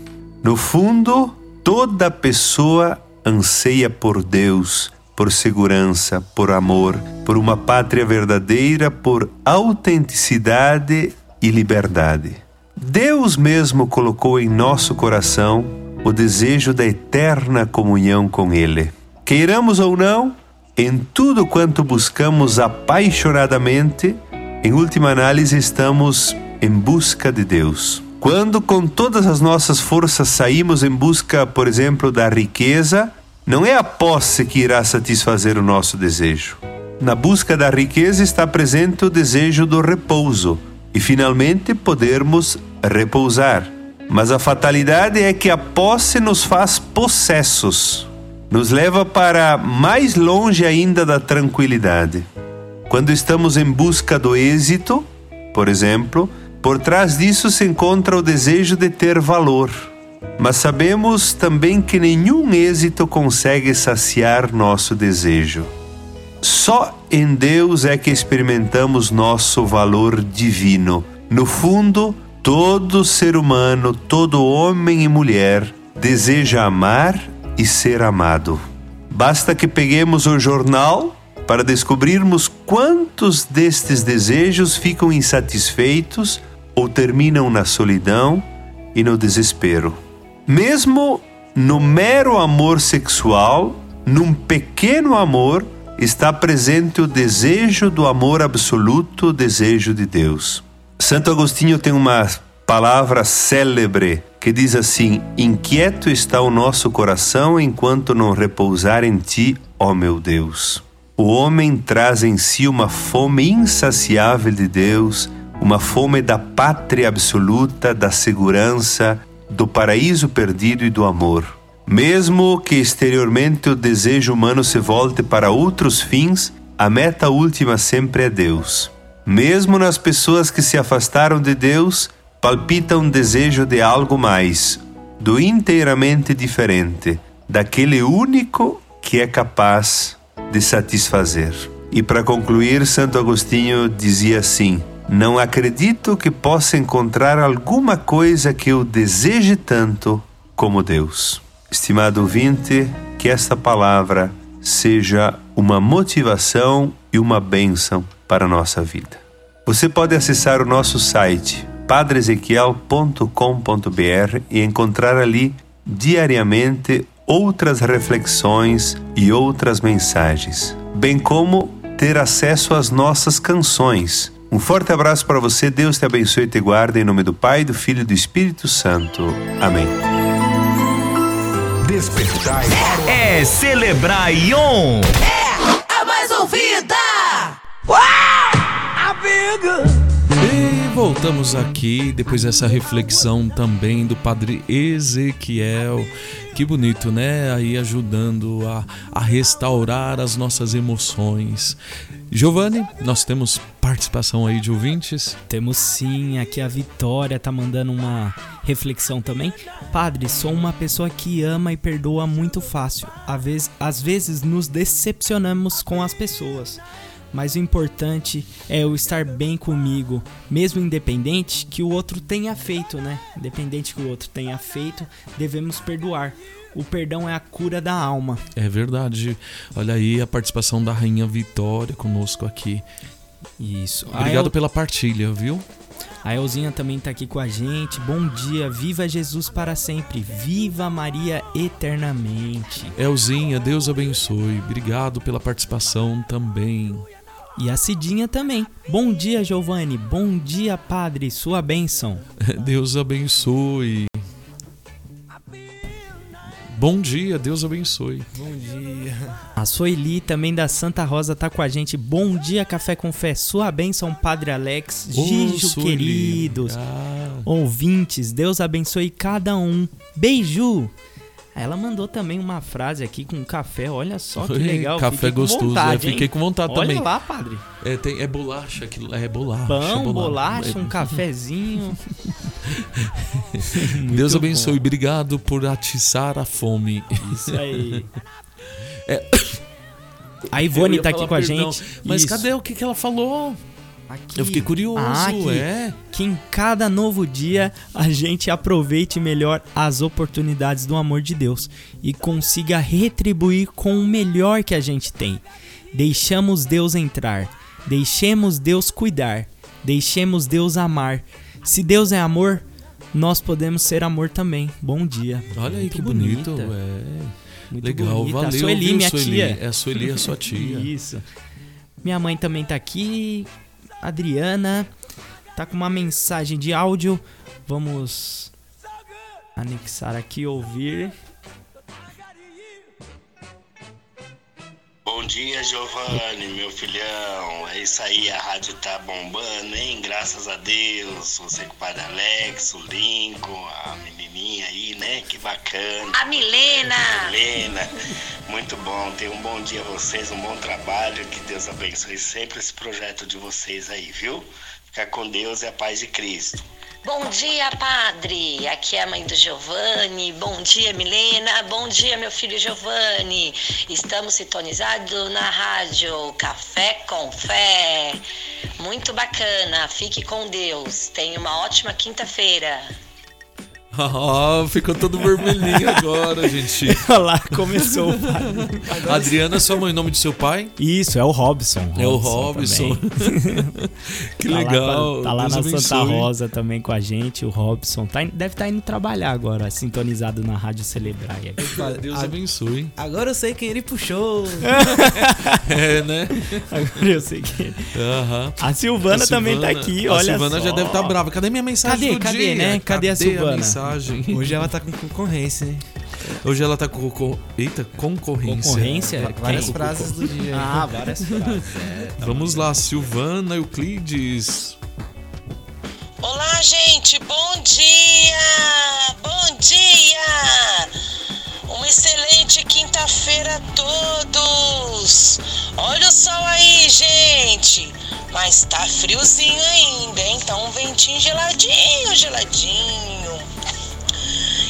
No fundo, toda pessoa anseia por Deus, por segurança, por amor, por uma pátria verdadeira, por autenticidade e liberdade. Deus mesmo colocou em nosso coração o desejo da eterna comunhão com Ele. Queiramos ou não, em tudo quanto buscamos apaixonadamente, em última análise, estamos em busca de Deus. Quando, com todas as nossas forças, saímos em busca, por exemplo, da riqueza, não é a posse que irá satisfazer o nosso desejo. Na busca da riqueza está presente o desejo do repouso e, finalmente, podermos repousar. Mas a fatalidade é que a posse nos faz possessos, nos leva para mais longe ainda da tranquilidade. Quando estamos em busca do êxito, por exemplo, por trás disso se encontra o desejo de ter valor. Mas sabemos também que nenhum êxito consegue saciar nosso desejo. Só em Deus é que experimentamos nosso valor divino. No fundo, todo ser humano, todo homem e mulher deseja amar e ser amado. Basta que peguemos o jornal para descobrirmos quantos destes desejos ficam insatisfeitos ou terminam na solidão e no desespero. Mesmo no mero amor sexual, num pequeno amor, está presente o desejo do amor absoluto, o desejo de Deus. Santo Agostinho tem uma palavra célebre que diz assim: Inquieto está o nosso coração enquanto não repousar em ti, ó meu Deus. O homem traz em si uma fome insaciável de Deus, uma fome da pátria absoluta, da segurança, do paraíso perdido e do amor. Mesmo que exteriormente o desejo humano se volte para outros fins, a meta última sempre é Deus. Mesmo nas pessoas que se afastaram de Deus, palpita um desejo de algo mais, do inteiramente diferente, daquele único que é capaz de satisfazer. E para concluir, Santo Agostinho dizia assim: Não acredito que possa encontrar alguma coisa que eu deseje tanto como Deus. Estimado ouvinte, que esta palavra seja uma motivação e uma bênção para a nossa vida. Você pode acessar o nosso site padreezequiel.com.br e encontrar ali diariamente outras reflexões e outras mensagens, bem como ter acesso às nossas canções. Um forte abraço para você, Deus te abençoe e te guarde, em nome do Pai, do Filho e do Espírito Santo. Amém. Despertai É celebrar Ion. É a mais ouvida! Uau! Amiga! E voltamos aqui depois dessa reflexão também do Padre Ezequiel. Que bonito, né? Aí ajudando a, a restaurar as nossas emoções. Giovanni, nós temos participação aí de ouvintes? Temos sim, aqui a Vitória tá mandando uma reflexão também. Padre, sou uma pessoa que ama e perdoa muito fácil. Às vezes, às vezes nos decepcionamos com as pessoas. Mas o importante é eu estar bem comigo, mesmo independente que o outro tenha feito, né? Independente que o outro tenha feito, devemos perdoar. O perdão é a cura da alma. É verdade. Olha aí a participação da Rainha Vitória conosco aqui. Isso. Obrigado El... pela partilha, viu? A Elzinha também tá aqui com a gente. Bom dia, viva Jesus para sempre, viva Maria eternamente. Elzinha, Deus abençoe. Obrigado pela participação também. E a Cidinha também. Bom dia, Giovanni. Bom dia, Padre. Sua bênção. Deus abençoe. Bom dia, Deus abençoe. Bom dia. A Soeli também da Santa Rosa tá com a gente. Bom dia, Café com Fé. Sua bênção, Padre Alex. Ô, Gijo, queridos. Ah. Ouvintes, Deus abençoe cada um. Beijo. Ela mandou também uma frase aqui com café. Olha só que legal. Café Fiquei gostoso. vontade, é, fiquei com vontade Olha também. lá, padre. É, tem, é bolacha, aquilo, é bolacha. Pão, bola- bolacha, é- um cafezinho. Deus abençoe. bom. Obrigado por atiçar a fome. Isso aí. É. A Ivone tá aqui com a perdão, gente. Mas Isso. cadê o que, que ela falou? Aqui. Eu fiquei curioso, Ah, aqui. é. Que em cada novo dia a gente aproveite melhor as oportunidades do amor de Deus e consiga retribuir com o melhor que a gente tem. Deixamos Deus entrar, deixemos Deus cuidar, deixemos Deus amar. Se Deus é amor, nós podemos ser amor também. Bom dia. Olha aí Muito que bonito. bonita. É. Muito Legal, bonita. valeu. A Sueli, viu, minha Sueli? tia. É a Sueli, a sua tia. Isso. Minha mãe também tá aqui. Adriana tá com uma mensagem de áudio. Vamos anexar aqui ouvir. Bom dia, Giovanni, meu filhão. É isso aí, a rádio tá bombando, hein? Graças a Deus. Você com o padre Alex, o Lincoln, a menininha aí, né? Que bacana. A Milena. Helena, muito bom. Tenha um bom dia a vocês, um bom trabalho. Que Deus abençoe sempre esse projeto de vocês aí, viu? Ficar com Deus e a paz de Cristo. Bom dia, padre. Aqui é a mãe do Giovanni. Bom dia, Milena. Bom dia, meu filho Giovanni. Estamos sintonizados na rádio Café com Fé. Muito bacana. Fique com Deus. Tenha uma ótima quinta-feira. Oh, ficou todo vermelhinho agora, gente. Olha lá, começou o pai. Adriana, sua mãe, nome do seu pai? Isso, é o Robson. É o Robson. que tá legal. Lá, tá lá Deus na abençoe. Santa Rosa também com a gente, o Robson. Tá, deve estar indo trabalhar agora, sintonizado na Rádio Celebraia. Deus abençoe. Agora eu sei quem ele puxou. É, né? Agora eu sei que. Aham. A Silvana também tá aqui, a olha Silvana só. já deve estar brava. Cadê minha mensagem Cadê, do cadê, dia? né? Cadê a Silvana? Mensagem? Hoje ela tá com concorrência, hein? Hoje ela tá com... com eita, concorrência. Concorrência? Várias Quem? frases do dia. Ah, várias frases. é, tá Vamos lá, Silvana Euclides. Olá, gente, bom dia! Bom dia! Uma excelente quinta-feira a todos! Olha o sol aí, gente! Mas tá friozinho ainda, hein? Tá um ventinho geladinho, geladinho.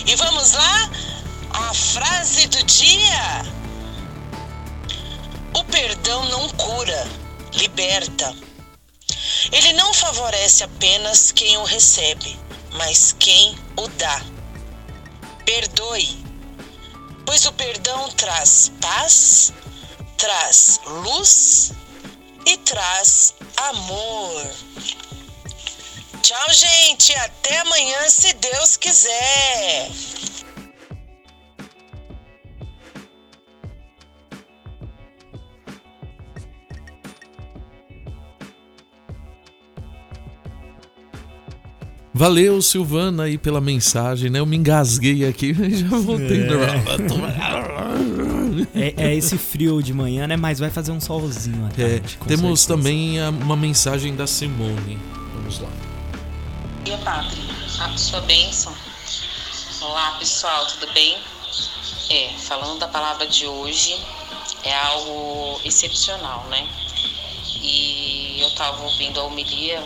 E vamos lá? A frase do dia: O perdão não cura, liberta. Ele não favorece apenas quem o recebe, mas quem o dá. Perdoe, pois o perdão traz paz, traz luz e traz amor. Tchau, gente. Até amanhã, se Deus quiser. Valeu, Silvana, aí pela mensagem, né? Eu me engasguei aqui e já voltei. É, é esse frio de manhã, né? Mas vai fazer um solzinho à É, tarde, com temos certeza. também a- uma mensagem da Simone. Vamos lá. Dia, Padre. A sua bênção. Olá, pessoal, tudo bem? É, falando da palavra de hoje, é algo excepcional, né? E eu estava ouvindo a homilia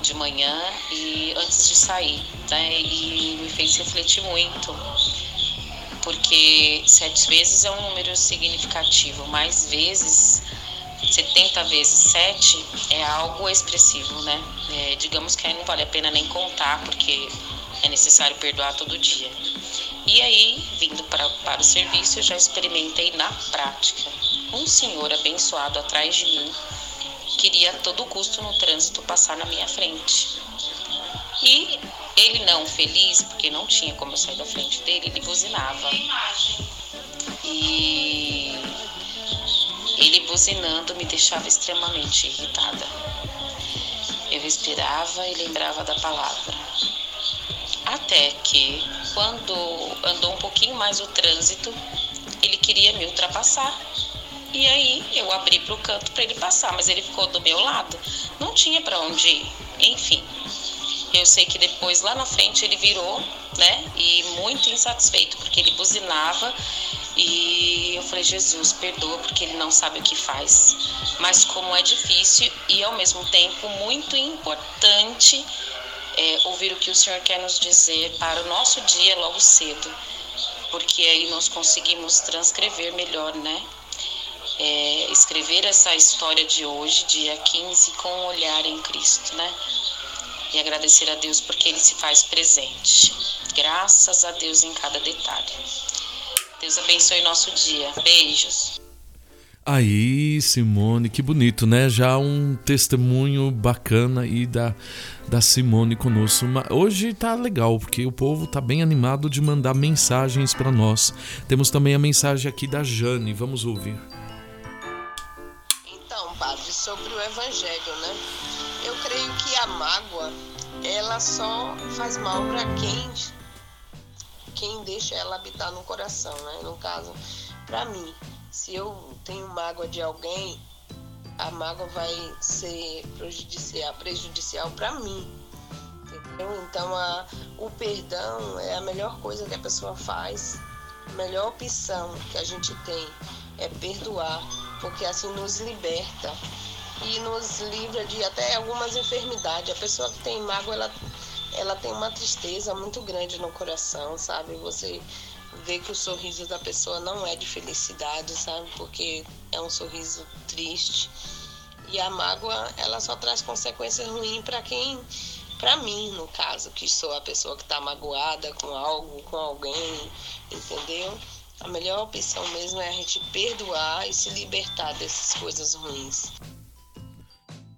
de manhã e antes de sair, né? E me fez refletir muito, porque sete vezes é um número significativo, mais vezes 70 vezes 7 é algo expressivo, né? É, digamos que aí não vale a pena nem contar, porque é necessário perdoar todo dia. E aí, vindo pra, para o serviço, eu já experimentei na prática. Um senhor abençoado atrás de mim queria a todo custo no trânsito passar na minha frente. E ele não feliz, porque não tinha como eu sair da frente dele, ele buzinava. E buzinando me deixava extremamente irritada. Eu respirava e lembrava da palavra. Até que, quando andou um pouquinho mais o trânsito, ele queria me ultrapassar. E aí eu abri para o canto para ele passar, mas ele ficou do meu lado. Não tinha para onde ir. Enfim, eu sei que depois lá na frente ele virou, né? E muito insatisfeito porque ele buzinava e eu falei, Jesus, perdoa porque ele não sabe o que faz. Mas como é difícil e ao mesmo tempo muito importante é, ouvir o que o Senhor quer nos dizer para o nosso dia logo cedo. Porque aí nós conseguimos transcrever melhor, né? É, escrever essa história de hoje, dia 15, com um olhar em Cristo, né? E agradecer a Deus porque Ele se faz presente. Graças a Deus em cada detalhe. Deus abençoe nosso dia. Beijos. Aí, Simone, que bonito, né? Já um testemunho bacana aí da, da Simone conosco. Hoje tá legal, porque o povo tá bem animado de mandar mensagens para nós. Temos também a mensagem aqui da Jane, vamos ouvir. Então, padre, sobre o evangelho, né? Eu creio que a mágoa, ela só faz mal para quem quem deixa ela habitar no coração, né? No caso, para mim, se eu tenho mágoa de alguém, a mágoa vai ser prejudicial, prejudicial para mim. Entendeu? Então, a, o perdão é a melhor coisa que a pessoa faz. A melhor opção que a gente tem é perdoar, porque assim nos liberta e nos livra de até algumas enfermidades. A pessoa que tem mágoa, ela, ela tem uma tristeza muito grande no coração, sabe? Você vê que o sorriso da pessoa não é de felicidade, sabe? Porque é um sorriso triste. E a mágoa, ela só traz consequências ruins para quem Para mim, no caso, que sou a pessoa que está magoada com algo, com alguém, entendeu? A melhor opção mesmo é a gente perdoar e se libertar dessas coisas ruins.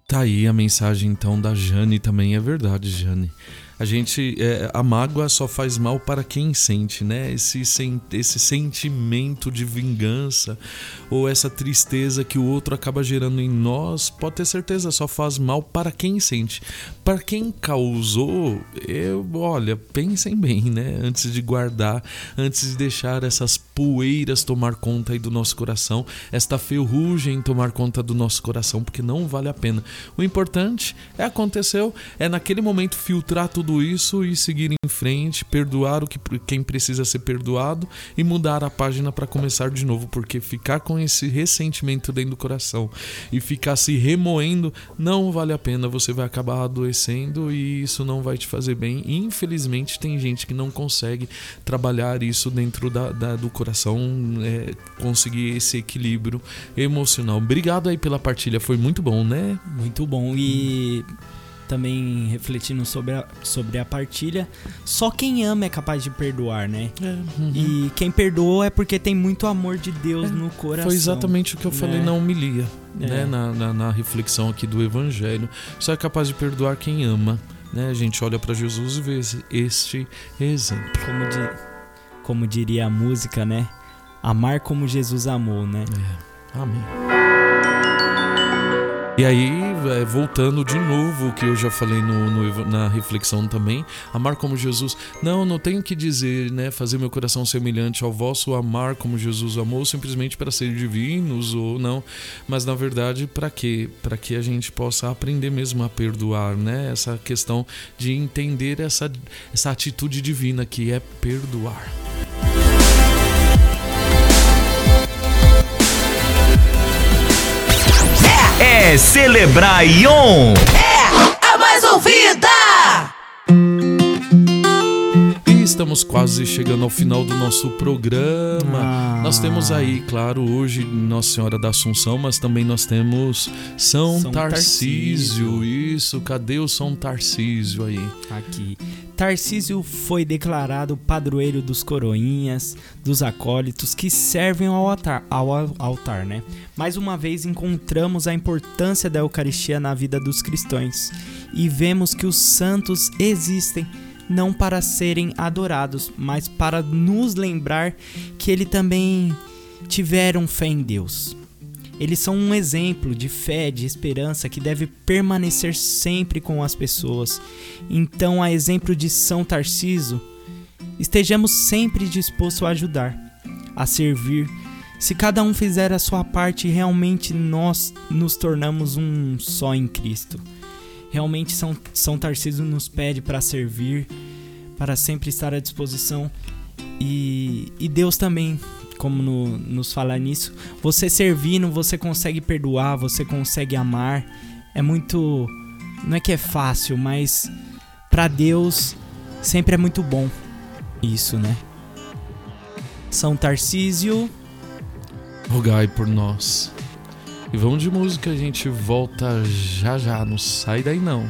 Tá aí a mensagem então da Jane também, é verdade, Jane. A gente. É, a mágoa só faz mal para quem sente, né? Esse, esse sentimento de vingança ou essa tristeza que o outro acaba gerando em nós, pode ter certeza, só faz mal para quem sente. Para quem causou, eu, olha, pensem bem, né? Antes de guardar, antes de deixar essas poeiras tomar conta aí do nosso coração, esta ferrugem tomar conta do nosso coração, porque não vale a pena. O importante é aconteceu, é naquele momento filtrar tudo tudo isso e seguir em frente, perdoar o que quem precisa ser perdoado e mudar a página para começar de novo, porque ficar com esse ressentimento dentro do coração e ficar se remoendo não vale a pena, você vai acabar adoecendo e isso não vai te fazer bem. Infelizmente tem gente que não consegue trabalhar isso dentro da, da do coração, é, conseguir esse equilíbrio emocional. Obrigado aí pela partilha, foi muito bom, né? Muito bom e também refletindo sobre a, sobre a partilha, só quem ama é capaz de perdoar, né? É, uhum. E quem perdoou é porque tem muito amor de Deus é, no coração. Foi exatamente o que eu né? falei na homilia, é. né? Na, na, na reflexão aqui do Evangelho. Só é capaz de perdoar quem ama. Né? A gente olha para Jesus e vê este exemplo. Como, di, como diria a música, né? Amar como Jesus amou, né? É. Amém. E aí, é, voltando de novo que eu já falei no, no, na reflexão também, amar como Jesus. Não, não tenho que dizer, né? Fazer meu coração semelhante ao vosso, amar como Jesus amou, simplesmente para ser divinos ou não. Mas na verdade, para quê? Para que a gente possa aprender mesmo a perdoar, né? Essa questão de entender essa, essa atitude divina que é perdoar. É Celebrar Ion. É a mais ouvida. E estamos quase chegando ao final do nosso programa. Ah. Nós temos aí, claro, hoje Nossa Senhora da Assunção, mas também nós temos São, São Tarcísio. Tarcísio. Isso, cadê o São Tarcísio aí? Aqui. Tarcísio foi declarado padroeiro dos coroinhas, dos acólitos que servem ao altar, ao altar, né? Mais uma vez encontramos a importância da Eucaristia na vida dos cristãos e vemos que os santos existem não para serem adorados, mas para nos lembrar que ele também tiveram fé em Deus. Eles são um exemplo de fé, de esperança que deve permanecer sempre com as pessoas. Então, a exemplo de São Tarciso, estejamos sempre dispostos a ajudar, a servir. Se cada um fizer a sua parte, realmente nós nos tornamos um só em Cristo. Realmente São, São Tarciso nos pede para servir, para sempre estar à disposição. E, e Deus também como no, nos falar nisso. Você servindo, você consegue perdoar, você consegue amar. É muito. Não é que é fácil, mas para Deus sempre é muito bom isso, né? São Tarcísio. Rogai por nós. E vamos de música, a gente volta já já. Não sai daí não.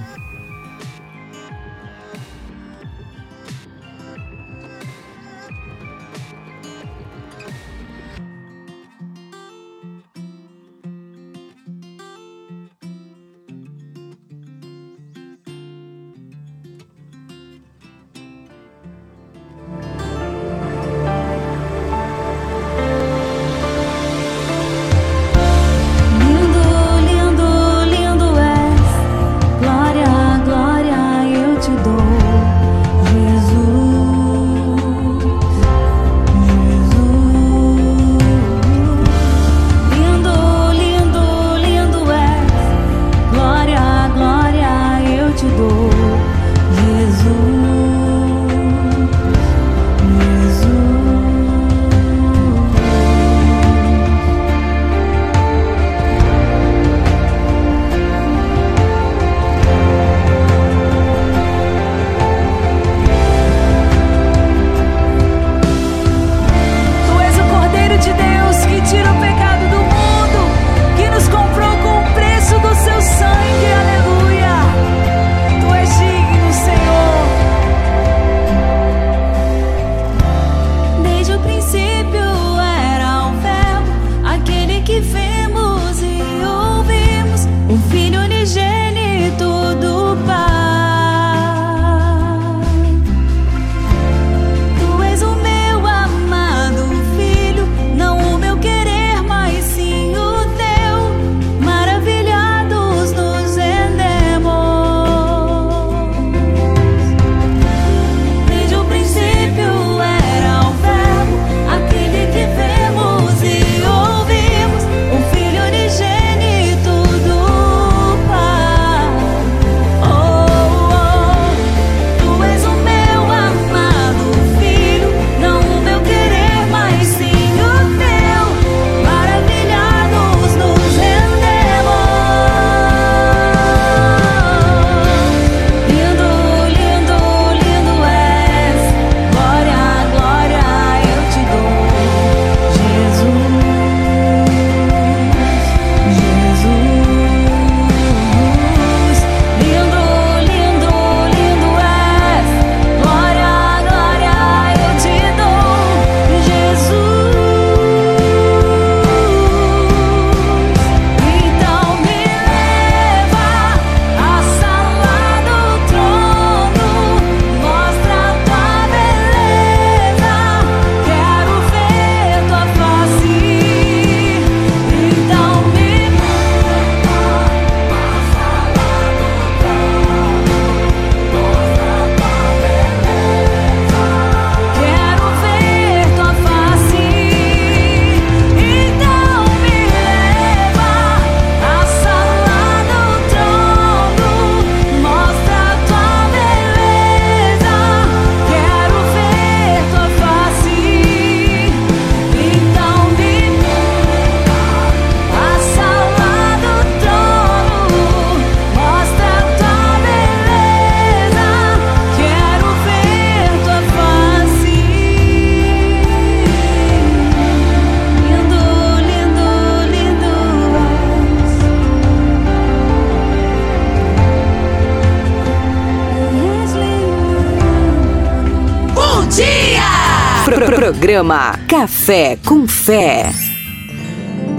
Programa Café com Fé.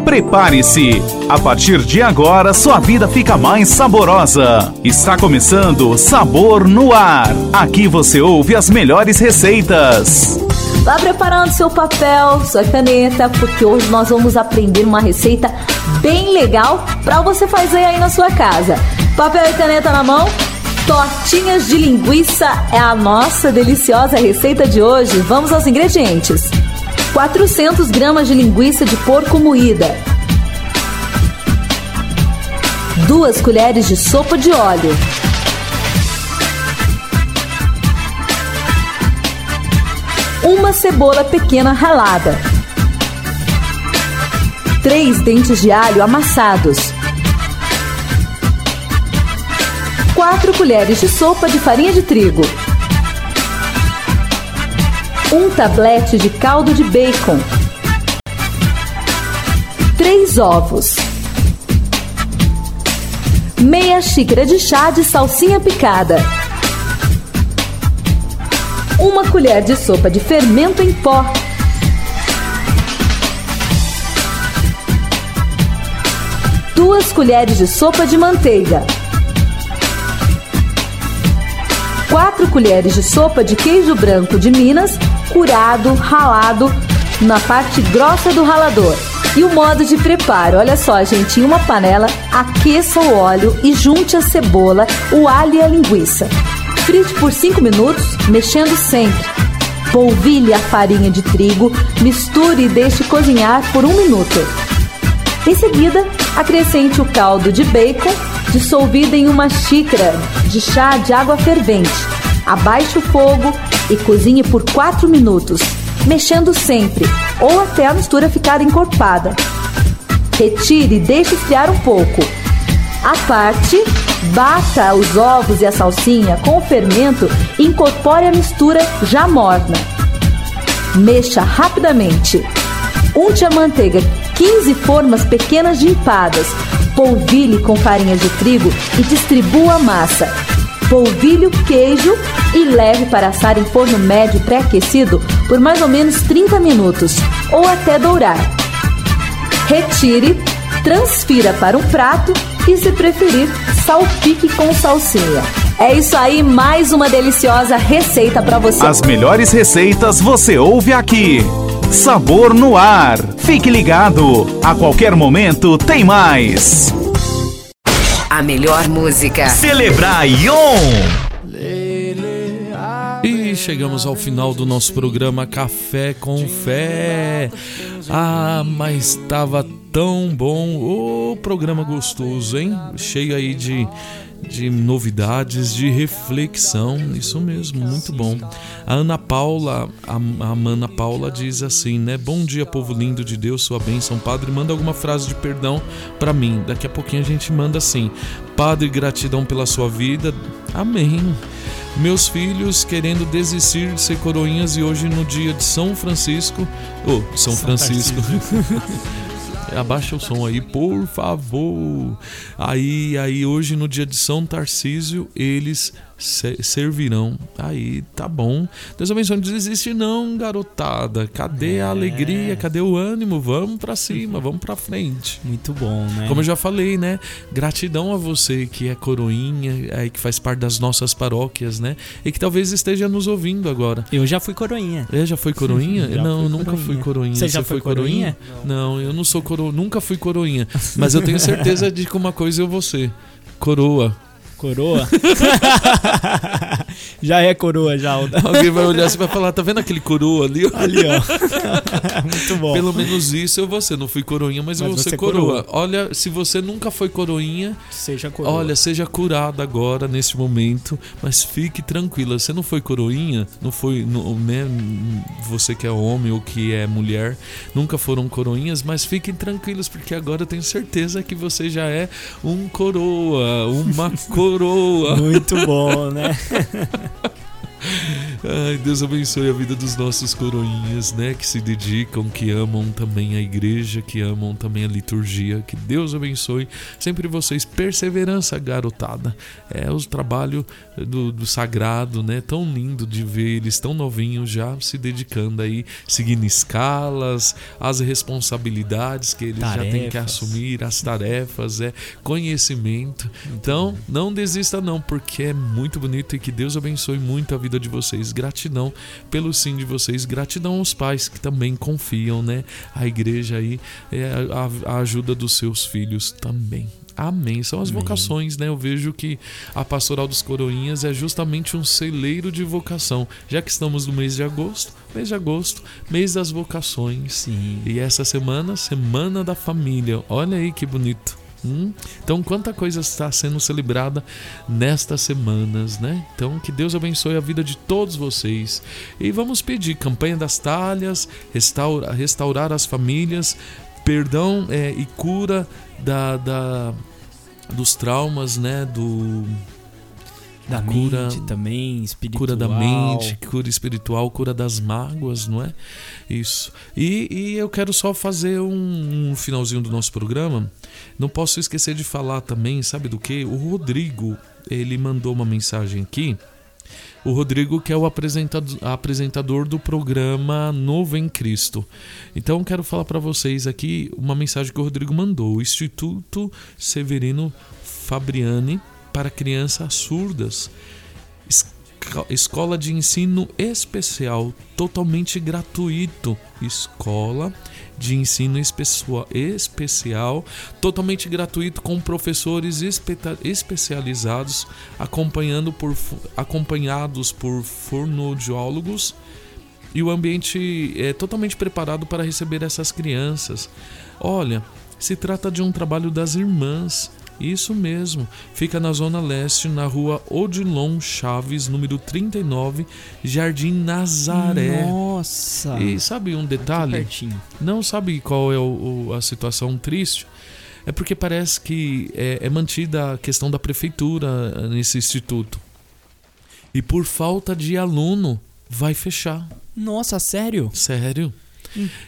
Prepare-se! A partir de agora, sua vida fica mais saborosa. Está começando Sabor no Ar. Aqui você ouve as melhores receitas. Vá preparando seu papel, sua caneta, porque hoje nós vamos aprender uma receita bem legal para você fazer aí na sua casa. Papel e caneta na mão, tortinhas de linguiça é a nossa deliciosa receita de hoje. Vamos aos ingredientes. 400 gramas de linguiça de porco moída, 2 colheres de sopa de óleo, uma cebola pequena ralada, 3 dentes de alho amassados, 4 colheres de sopa de farinha de trigo, um tablete de caldo de bacon, três ovos, meia xícara de chá de salsinha picada, uma colher de sopa de fermento em pó, duas colheres de sopa de manteiga. 4 colheres de sopa de queijo branco de Minas, curado, ralado na parte grossa do ralador. E o modo de preparo, olha só, gente, em uma panela, aqueça o óleo e junte a cebola, o alho e a linguiça. Frite por 5 minutos, mexendo sempre. Polvilhe a farinha de trigo, misture e deixe cozinhar por um minuto. Em seguida, acrescente o caldo de bacon dissolvido em uma xícara de chá de água fervente. Abaixe o fogo e cozinhe por 4 minutos, mexendo sempre ou até a mistura ficar encorpada. Retire e deixe esfriar um pouco. À parte, bata os ovos e a salsinha com o fermento e incorpore a mistura já morna. Mexa rapidamente. Unte a manteiga 15 formas pequenas de empadas. Polvilhe com farinha de trigo e distribua a massa. Polvilhe queijo e leve para assar em forno médio pré-aquecido por mais ou menos 30 minutos ou até dourar. Retire, transfira para um prato e, se preferir, salpique com salsinha. É isso aí, mais uma deliciosa receita para você. As melhores receitas você ouve aqui. Sabor no ar. Fique ligado. A qualquer momento tem mais. A melhor música. Celebrar Ion. E chegamos ao final do nosso programa Café com Fé. Ah, mas estava tão bom. O programa gostoso, hein? Cheio aí de, de novidades, de reflexão. Isso mesmo, muito bom. A Ana Paula, a, a Ana Paula diz assim, né? Bom dia, povo lindo de Deus, sua bênção, Padre. Manda alguma frase de perdão para mim. Daqui a pouquinho a gente manda assim. Padre, gratidão pela sua vida. Amém. Meus filhos querendo desistir de ser coroinhas e hoje no dia de São Francisco, oh, São, São Francisco. Abaixa o som aí, por favor. Aí, aí hoje no dia de São Tarcísio, eles servirão. Aí, tá bom. Deus abençoe. Não desiste não, garotada. Cadê é. a alegria? Cadê o ânimo? Vamos para cima, vamos para frente. Muito bom, né? Como eu já falei, né? Gratidão a você que é coroinha, aí que faz parte das nossas paróquias, né? E que talvez esteja nos ouvindo agora. Eu já fui coroinha. É, já foi coroinha? já não, fui nunca coroinha. fui coroinha. Você já foi coroinha? Não, eu não sou coroa, nunca fui coroinha, mas eu tenho certeza de que uma coisa eu vou ser. Coroa. Coroa? já é coroa, já. Alguém vai olhar e vai falar, tá vendo aquele coroa ali? Ali, ó. Muito bom. Pelo menos isso eu vou ser. Não fui coroinha, mas, Mas eu vou ser coroa. coroa. Olha, se você nunca foi coroinha, Seja coroa. olha, seja curado agora, nesse momento, mas fique tranquila. Você não foi coroinha, não foi, não, né? Você que é homem ou que é mulher, nunca foram coroinhas, mas fiquem tranquilos, porque agora eu tenho certeza que você já é um coroa, uma coroa. Muito bom, né? okay. Ai, Deus abençoe a vida dos nossos coroinhas, né? Que se dedicam, que amam também a igreja, que amam também a liturgia. Que Deus abençoe sempre vocês. Perseverança, garotada. É o trabalho do, do sagrado, né? Tão lindo de ver eles tão novinhos já se dedicando aí, seguindo escalas, as responsabilidades que eles tarefas. já têm que assumir, as tarefas, é conhecimento. Então, não desista não, porque é muito bonito e que Deus abençoe muito a vida de vocês. Gratidão pelo sim de vocês, gratidão aos pais que também confiam, né? A igreja aí, é a, a ajuda dos seus filhos também. Amém. São as Amém. vocações, né? Eu vejo que a Pastoral dos Coroinhas é justamente um celeiro de vocação. Já que estamos no mês de agosto, mês de agosto, mês das vocações. Sim. E essa semana, Semana da Família. Olha aí que bonito. Hum? Então, quanta coisa está sendo celebrada nestas semanas, né? Então, que Deus abençoe a vida de todos vocês. E vamos pedir campanha das talhas, restaura, restaurar as famílias, perdão é, e cura da, da, dos traumas, né? Do da cura, mente também, espiritual. Cura da mente, cura espiritual, cura das mágoas, não é? Isso. E, e eu quero só fazer um, um, finalzinho do nosso programa. Não posso esquecer de falar também, sabe do que? O Rodrigo, ele mandou uma mensagem aqui. O Rodrigo, que é o apresentador, apresentador do programa Novo em Cristo. Então, quero falar para vocês aqui uma mensagem que o Rodrigo mandou. O Instituto Severino Fabriani para crianças surdas. Escola de ensino especial, totalmente gratuito. Escola de ensino especial, totalmente gratuito, com professores especializados, acompanhando por, acompanhados por fonoaudiólogos. E o ambiente é totalmente preparado para receber essas crianças. Olha, se trata de um trabalho das irmãs isso mesmo, fica na Zona Leste, na rua Odilon Chaves, número 39, Jardim Nazaré. Nossa! E sabe um detalhe? Não sabe qual é o, o, a situação triste? É porque parece que é, é mantida a questão da prefeitura nesse instituto. E por falta de aluno, vai fechar. Nossa, sério? Sério.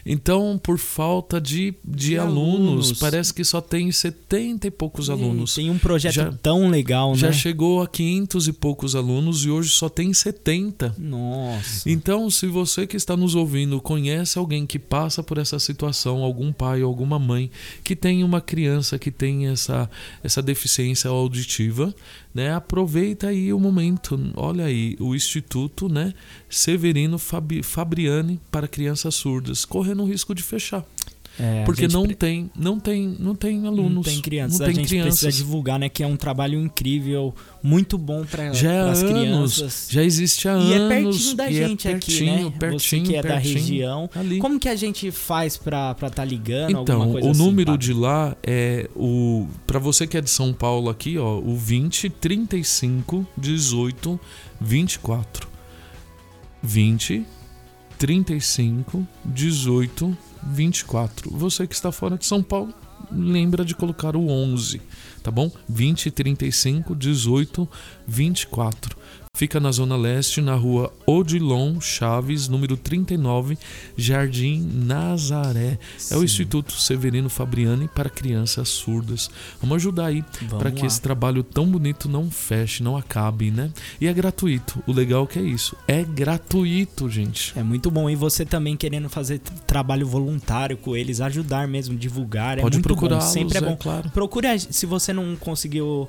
Então, por falta de, de, de alunos, alunos, parece que só tem 70 e poucos alunos. Tem um projeto já, tão legal, já né? Já chegou a 500 e poucos alunos e hoje só tem 70. Nossa. Então, se você que está nos ouvindo conhece alguém que passa por essa situação, algum pai ou alguma mãe que tem uma criança que tem essa, essa deficiência auditiva, né? Aproveita aí o momento. Olha aí, o Instituto, né? Severino Fabriani para crianças surdas, correndo o risco de fechar. É, porque não pre... tem, não tem, não tem alunos, não tem crianças. Não tem a gente crianças. precisa divulgar, né, que é um trabalho incrível, muito bom para já é as crianças. Já existe há e anos. E é pertinho da gente é pertinho, aqui, né? Pertinho, Você que é pertinho, da região. Ali. Como que a gente faz para estar tá ligando? Então, o assim, número de lá é o para você que é de São Paulo aqui, ó, o 20 35 18 24. 20 35 18 24. Você que está fora de São Paulo, lembra de colocar o 11, tá bom? 20 35 18 24. Fica na Zona Leste, na rua Odilon Chaves, número 39, Jardim Nazaré. Sim. É o Instituto Severino Fabriani para crianças surdas. Vamos ajudar aí para que esse trabalho tão bonito não feche, não acabe, né? E é gratuito. O legal é que é isso. É gratuito, gente. É muito bom. E você também querendo fazer trabalho voluntário com eles, ajudar mesmo, divulgar. É Pode procurar. Sempre é bom. É, claro. Procure, se você não conseguiu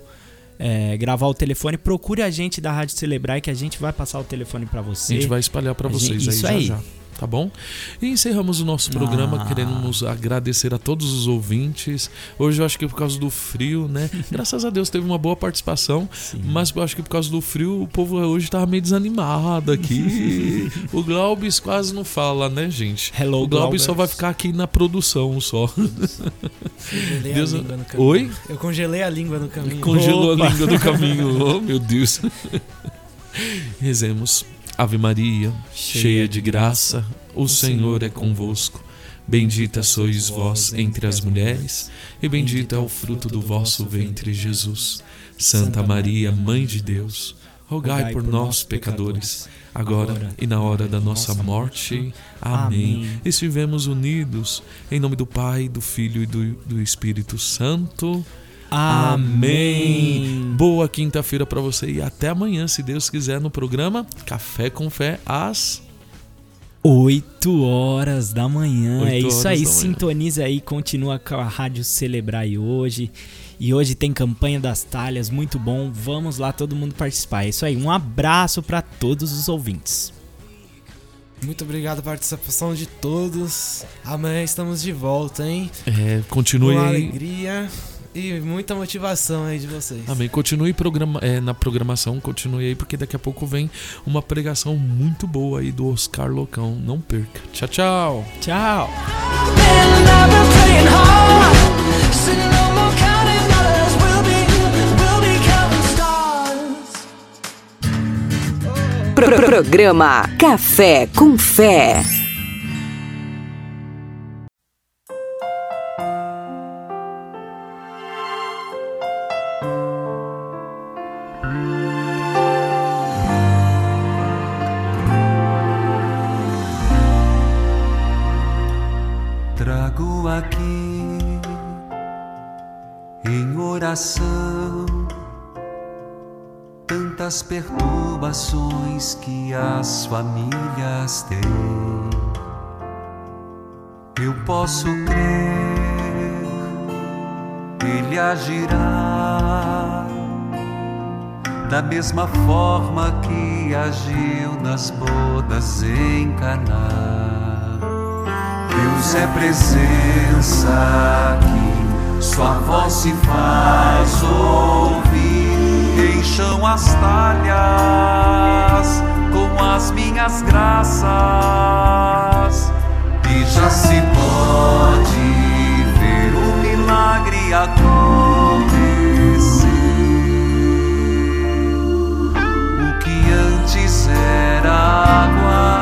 é, gravar o telefone, procure a gente da Rádio Celebrar que a gente vai passar o telefone para você. A gente vai espalhar para vocês gente, aí, já, aí. já tá bom? E encerramos o nosso programa. Ah. Queremos agradecer a todos os ouvintes. Hoje eu acho que por causa do frio, né? Graças a Deus teve uma boa participação, Sim. mas eu acho que por causa do frio o povo hoje tava meio desanimado aqui. o Glaubis quase não fala, né, gente? Hello, o Glaubis só vai ficar aqui na produção só. Deus... Oi? Eu congelei a língua no caminho. Congelou Opa. a língua no caminho. Oh, meu Deus. Rezemos. Ave Maria, cheia de graça, o Senhor é convosco. Bendita sois vós entre as mulheres, e bendito é o fruto do vosso ventre, Jesus. Santa Maria, Mãe de Deus rogai por nós, pecadores, agora e na hora da nossa morte. Amém. Estivemos unidos em nome do Pai, do Filho e do, do Espírito Santo. Amém. Boa quinta-feira para você e até amanhã, se Deus quiser, no programa Café com Fé às 8 horas da manhã. Oito é isso aí, horas da manhã. sintoniza aí, continua com a Rádio Celebrar aí hoje. E hoje tem campanha das talhas, muito bom. Vamos lá todo mundo participar. É isso aí, um abraço para todos os ouvintes. Muito obrigado pela participação de todos. Amanhã estamos de volta, hein? É, continue Com aí. alegria e muita motivação aí de vocês. Amém. Continue programa, é, na programação, continue aí, porque daqui a pouco vem uma pregação muito boa aí do Oscar Locão. Não perca. Tchau, tchau. Tchau. Pro- Programa Café com Fé. Em oração tantas perturbações que as famílias têm. Eu posso crer, Ele agirá da mesma forma que agiu nas bodas Caná. Deus é presença aqui, sua voz se faz ouvir. Encham as talhas com as minhas graças, e já se pode ver o milagre acontecer. O que antes era água,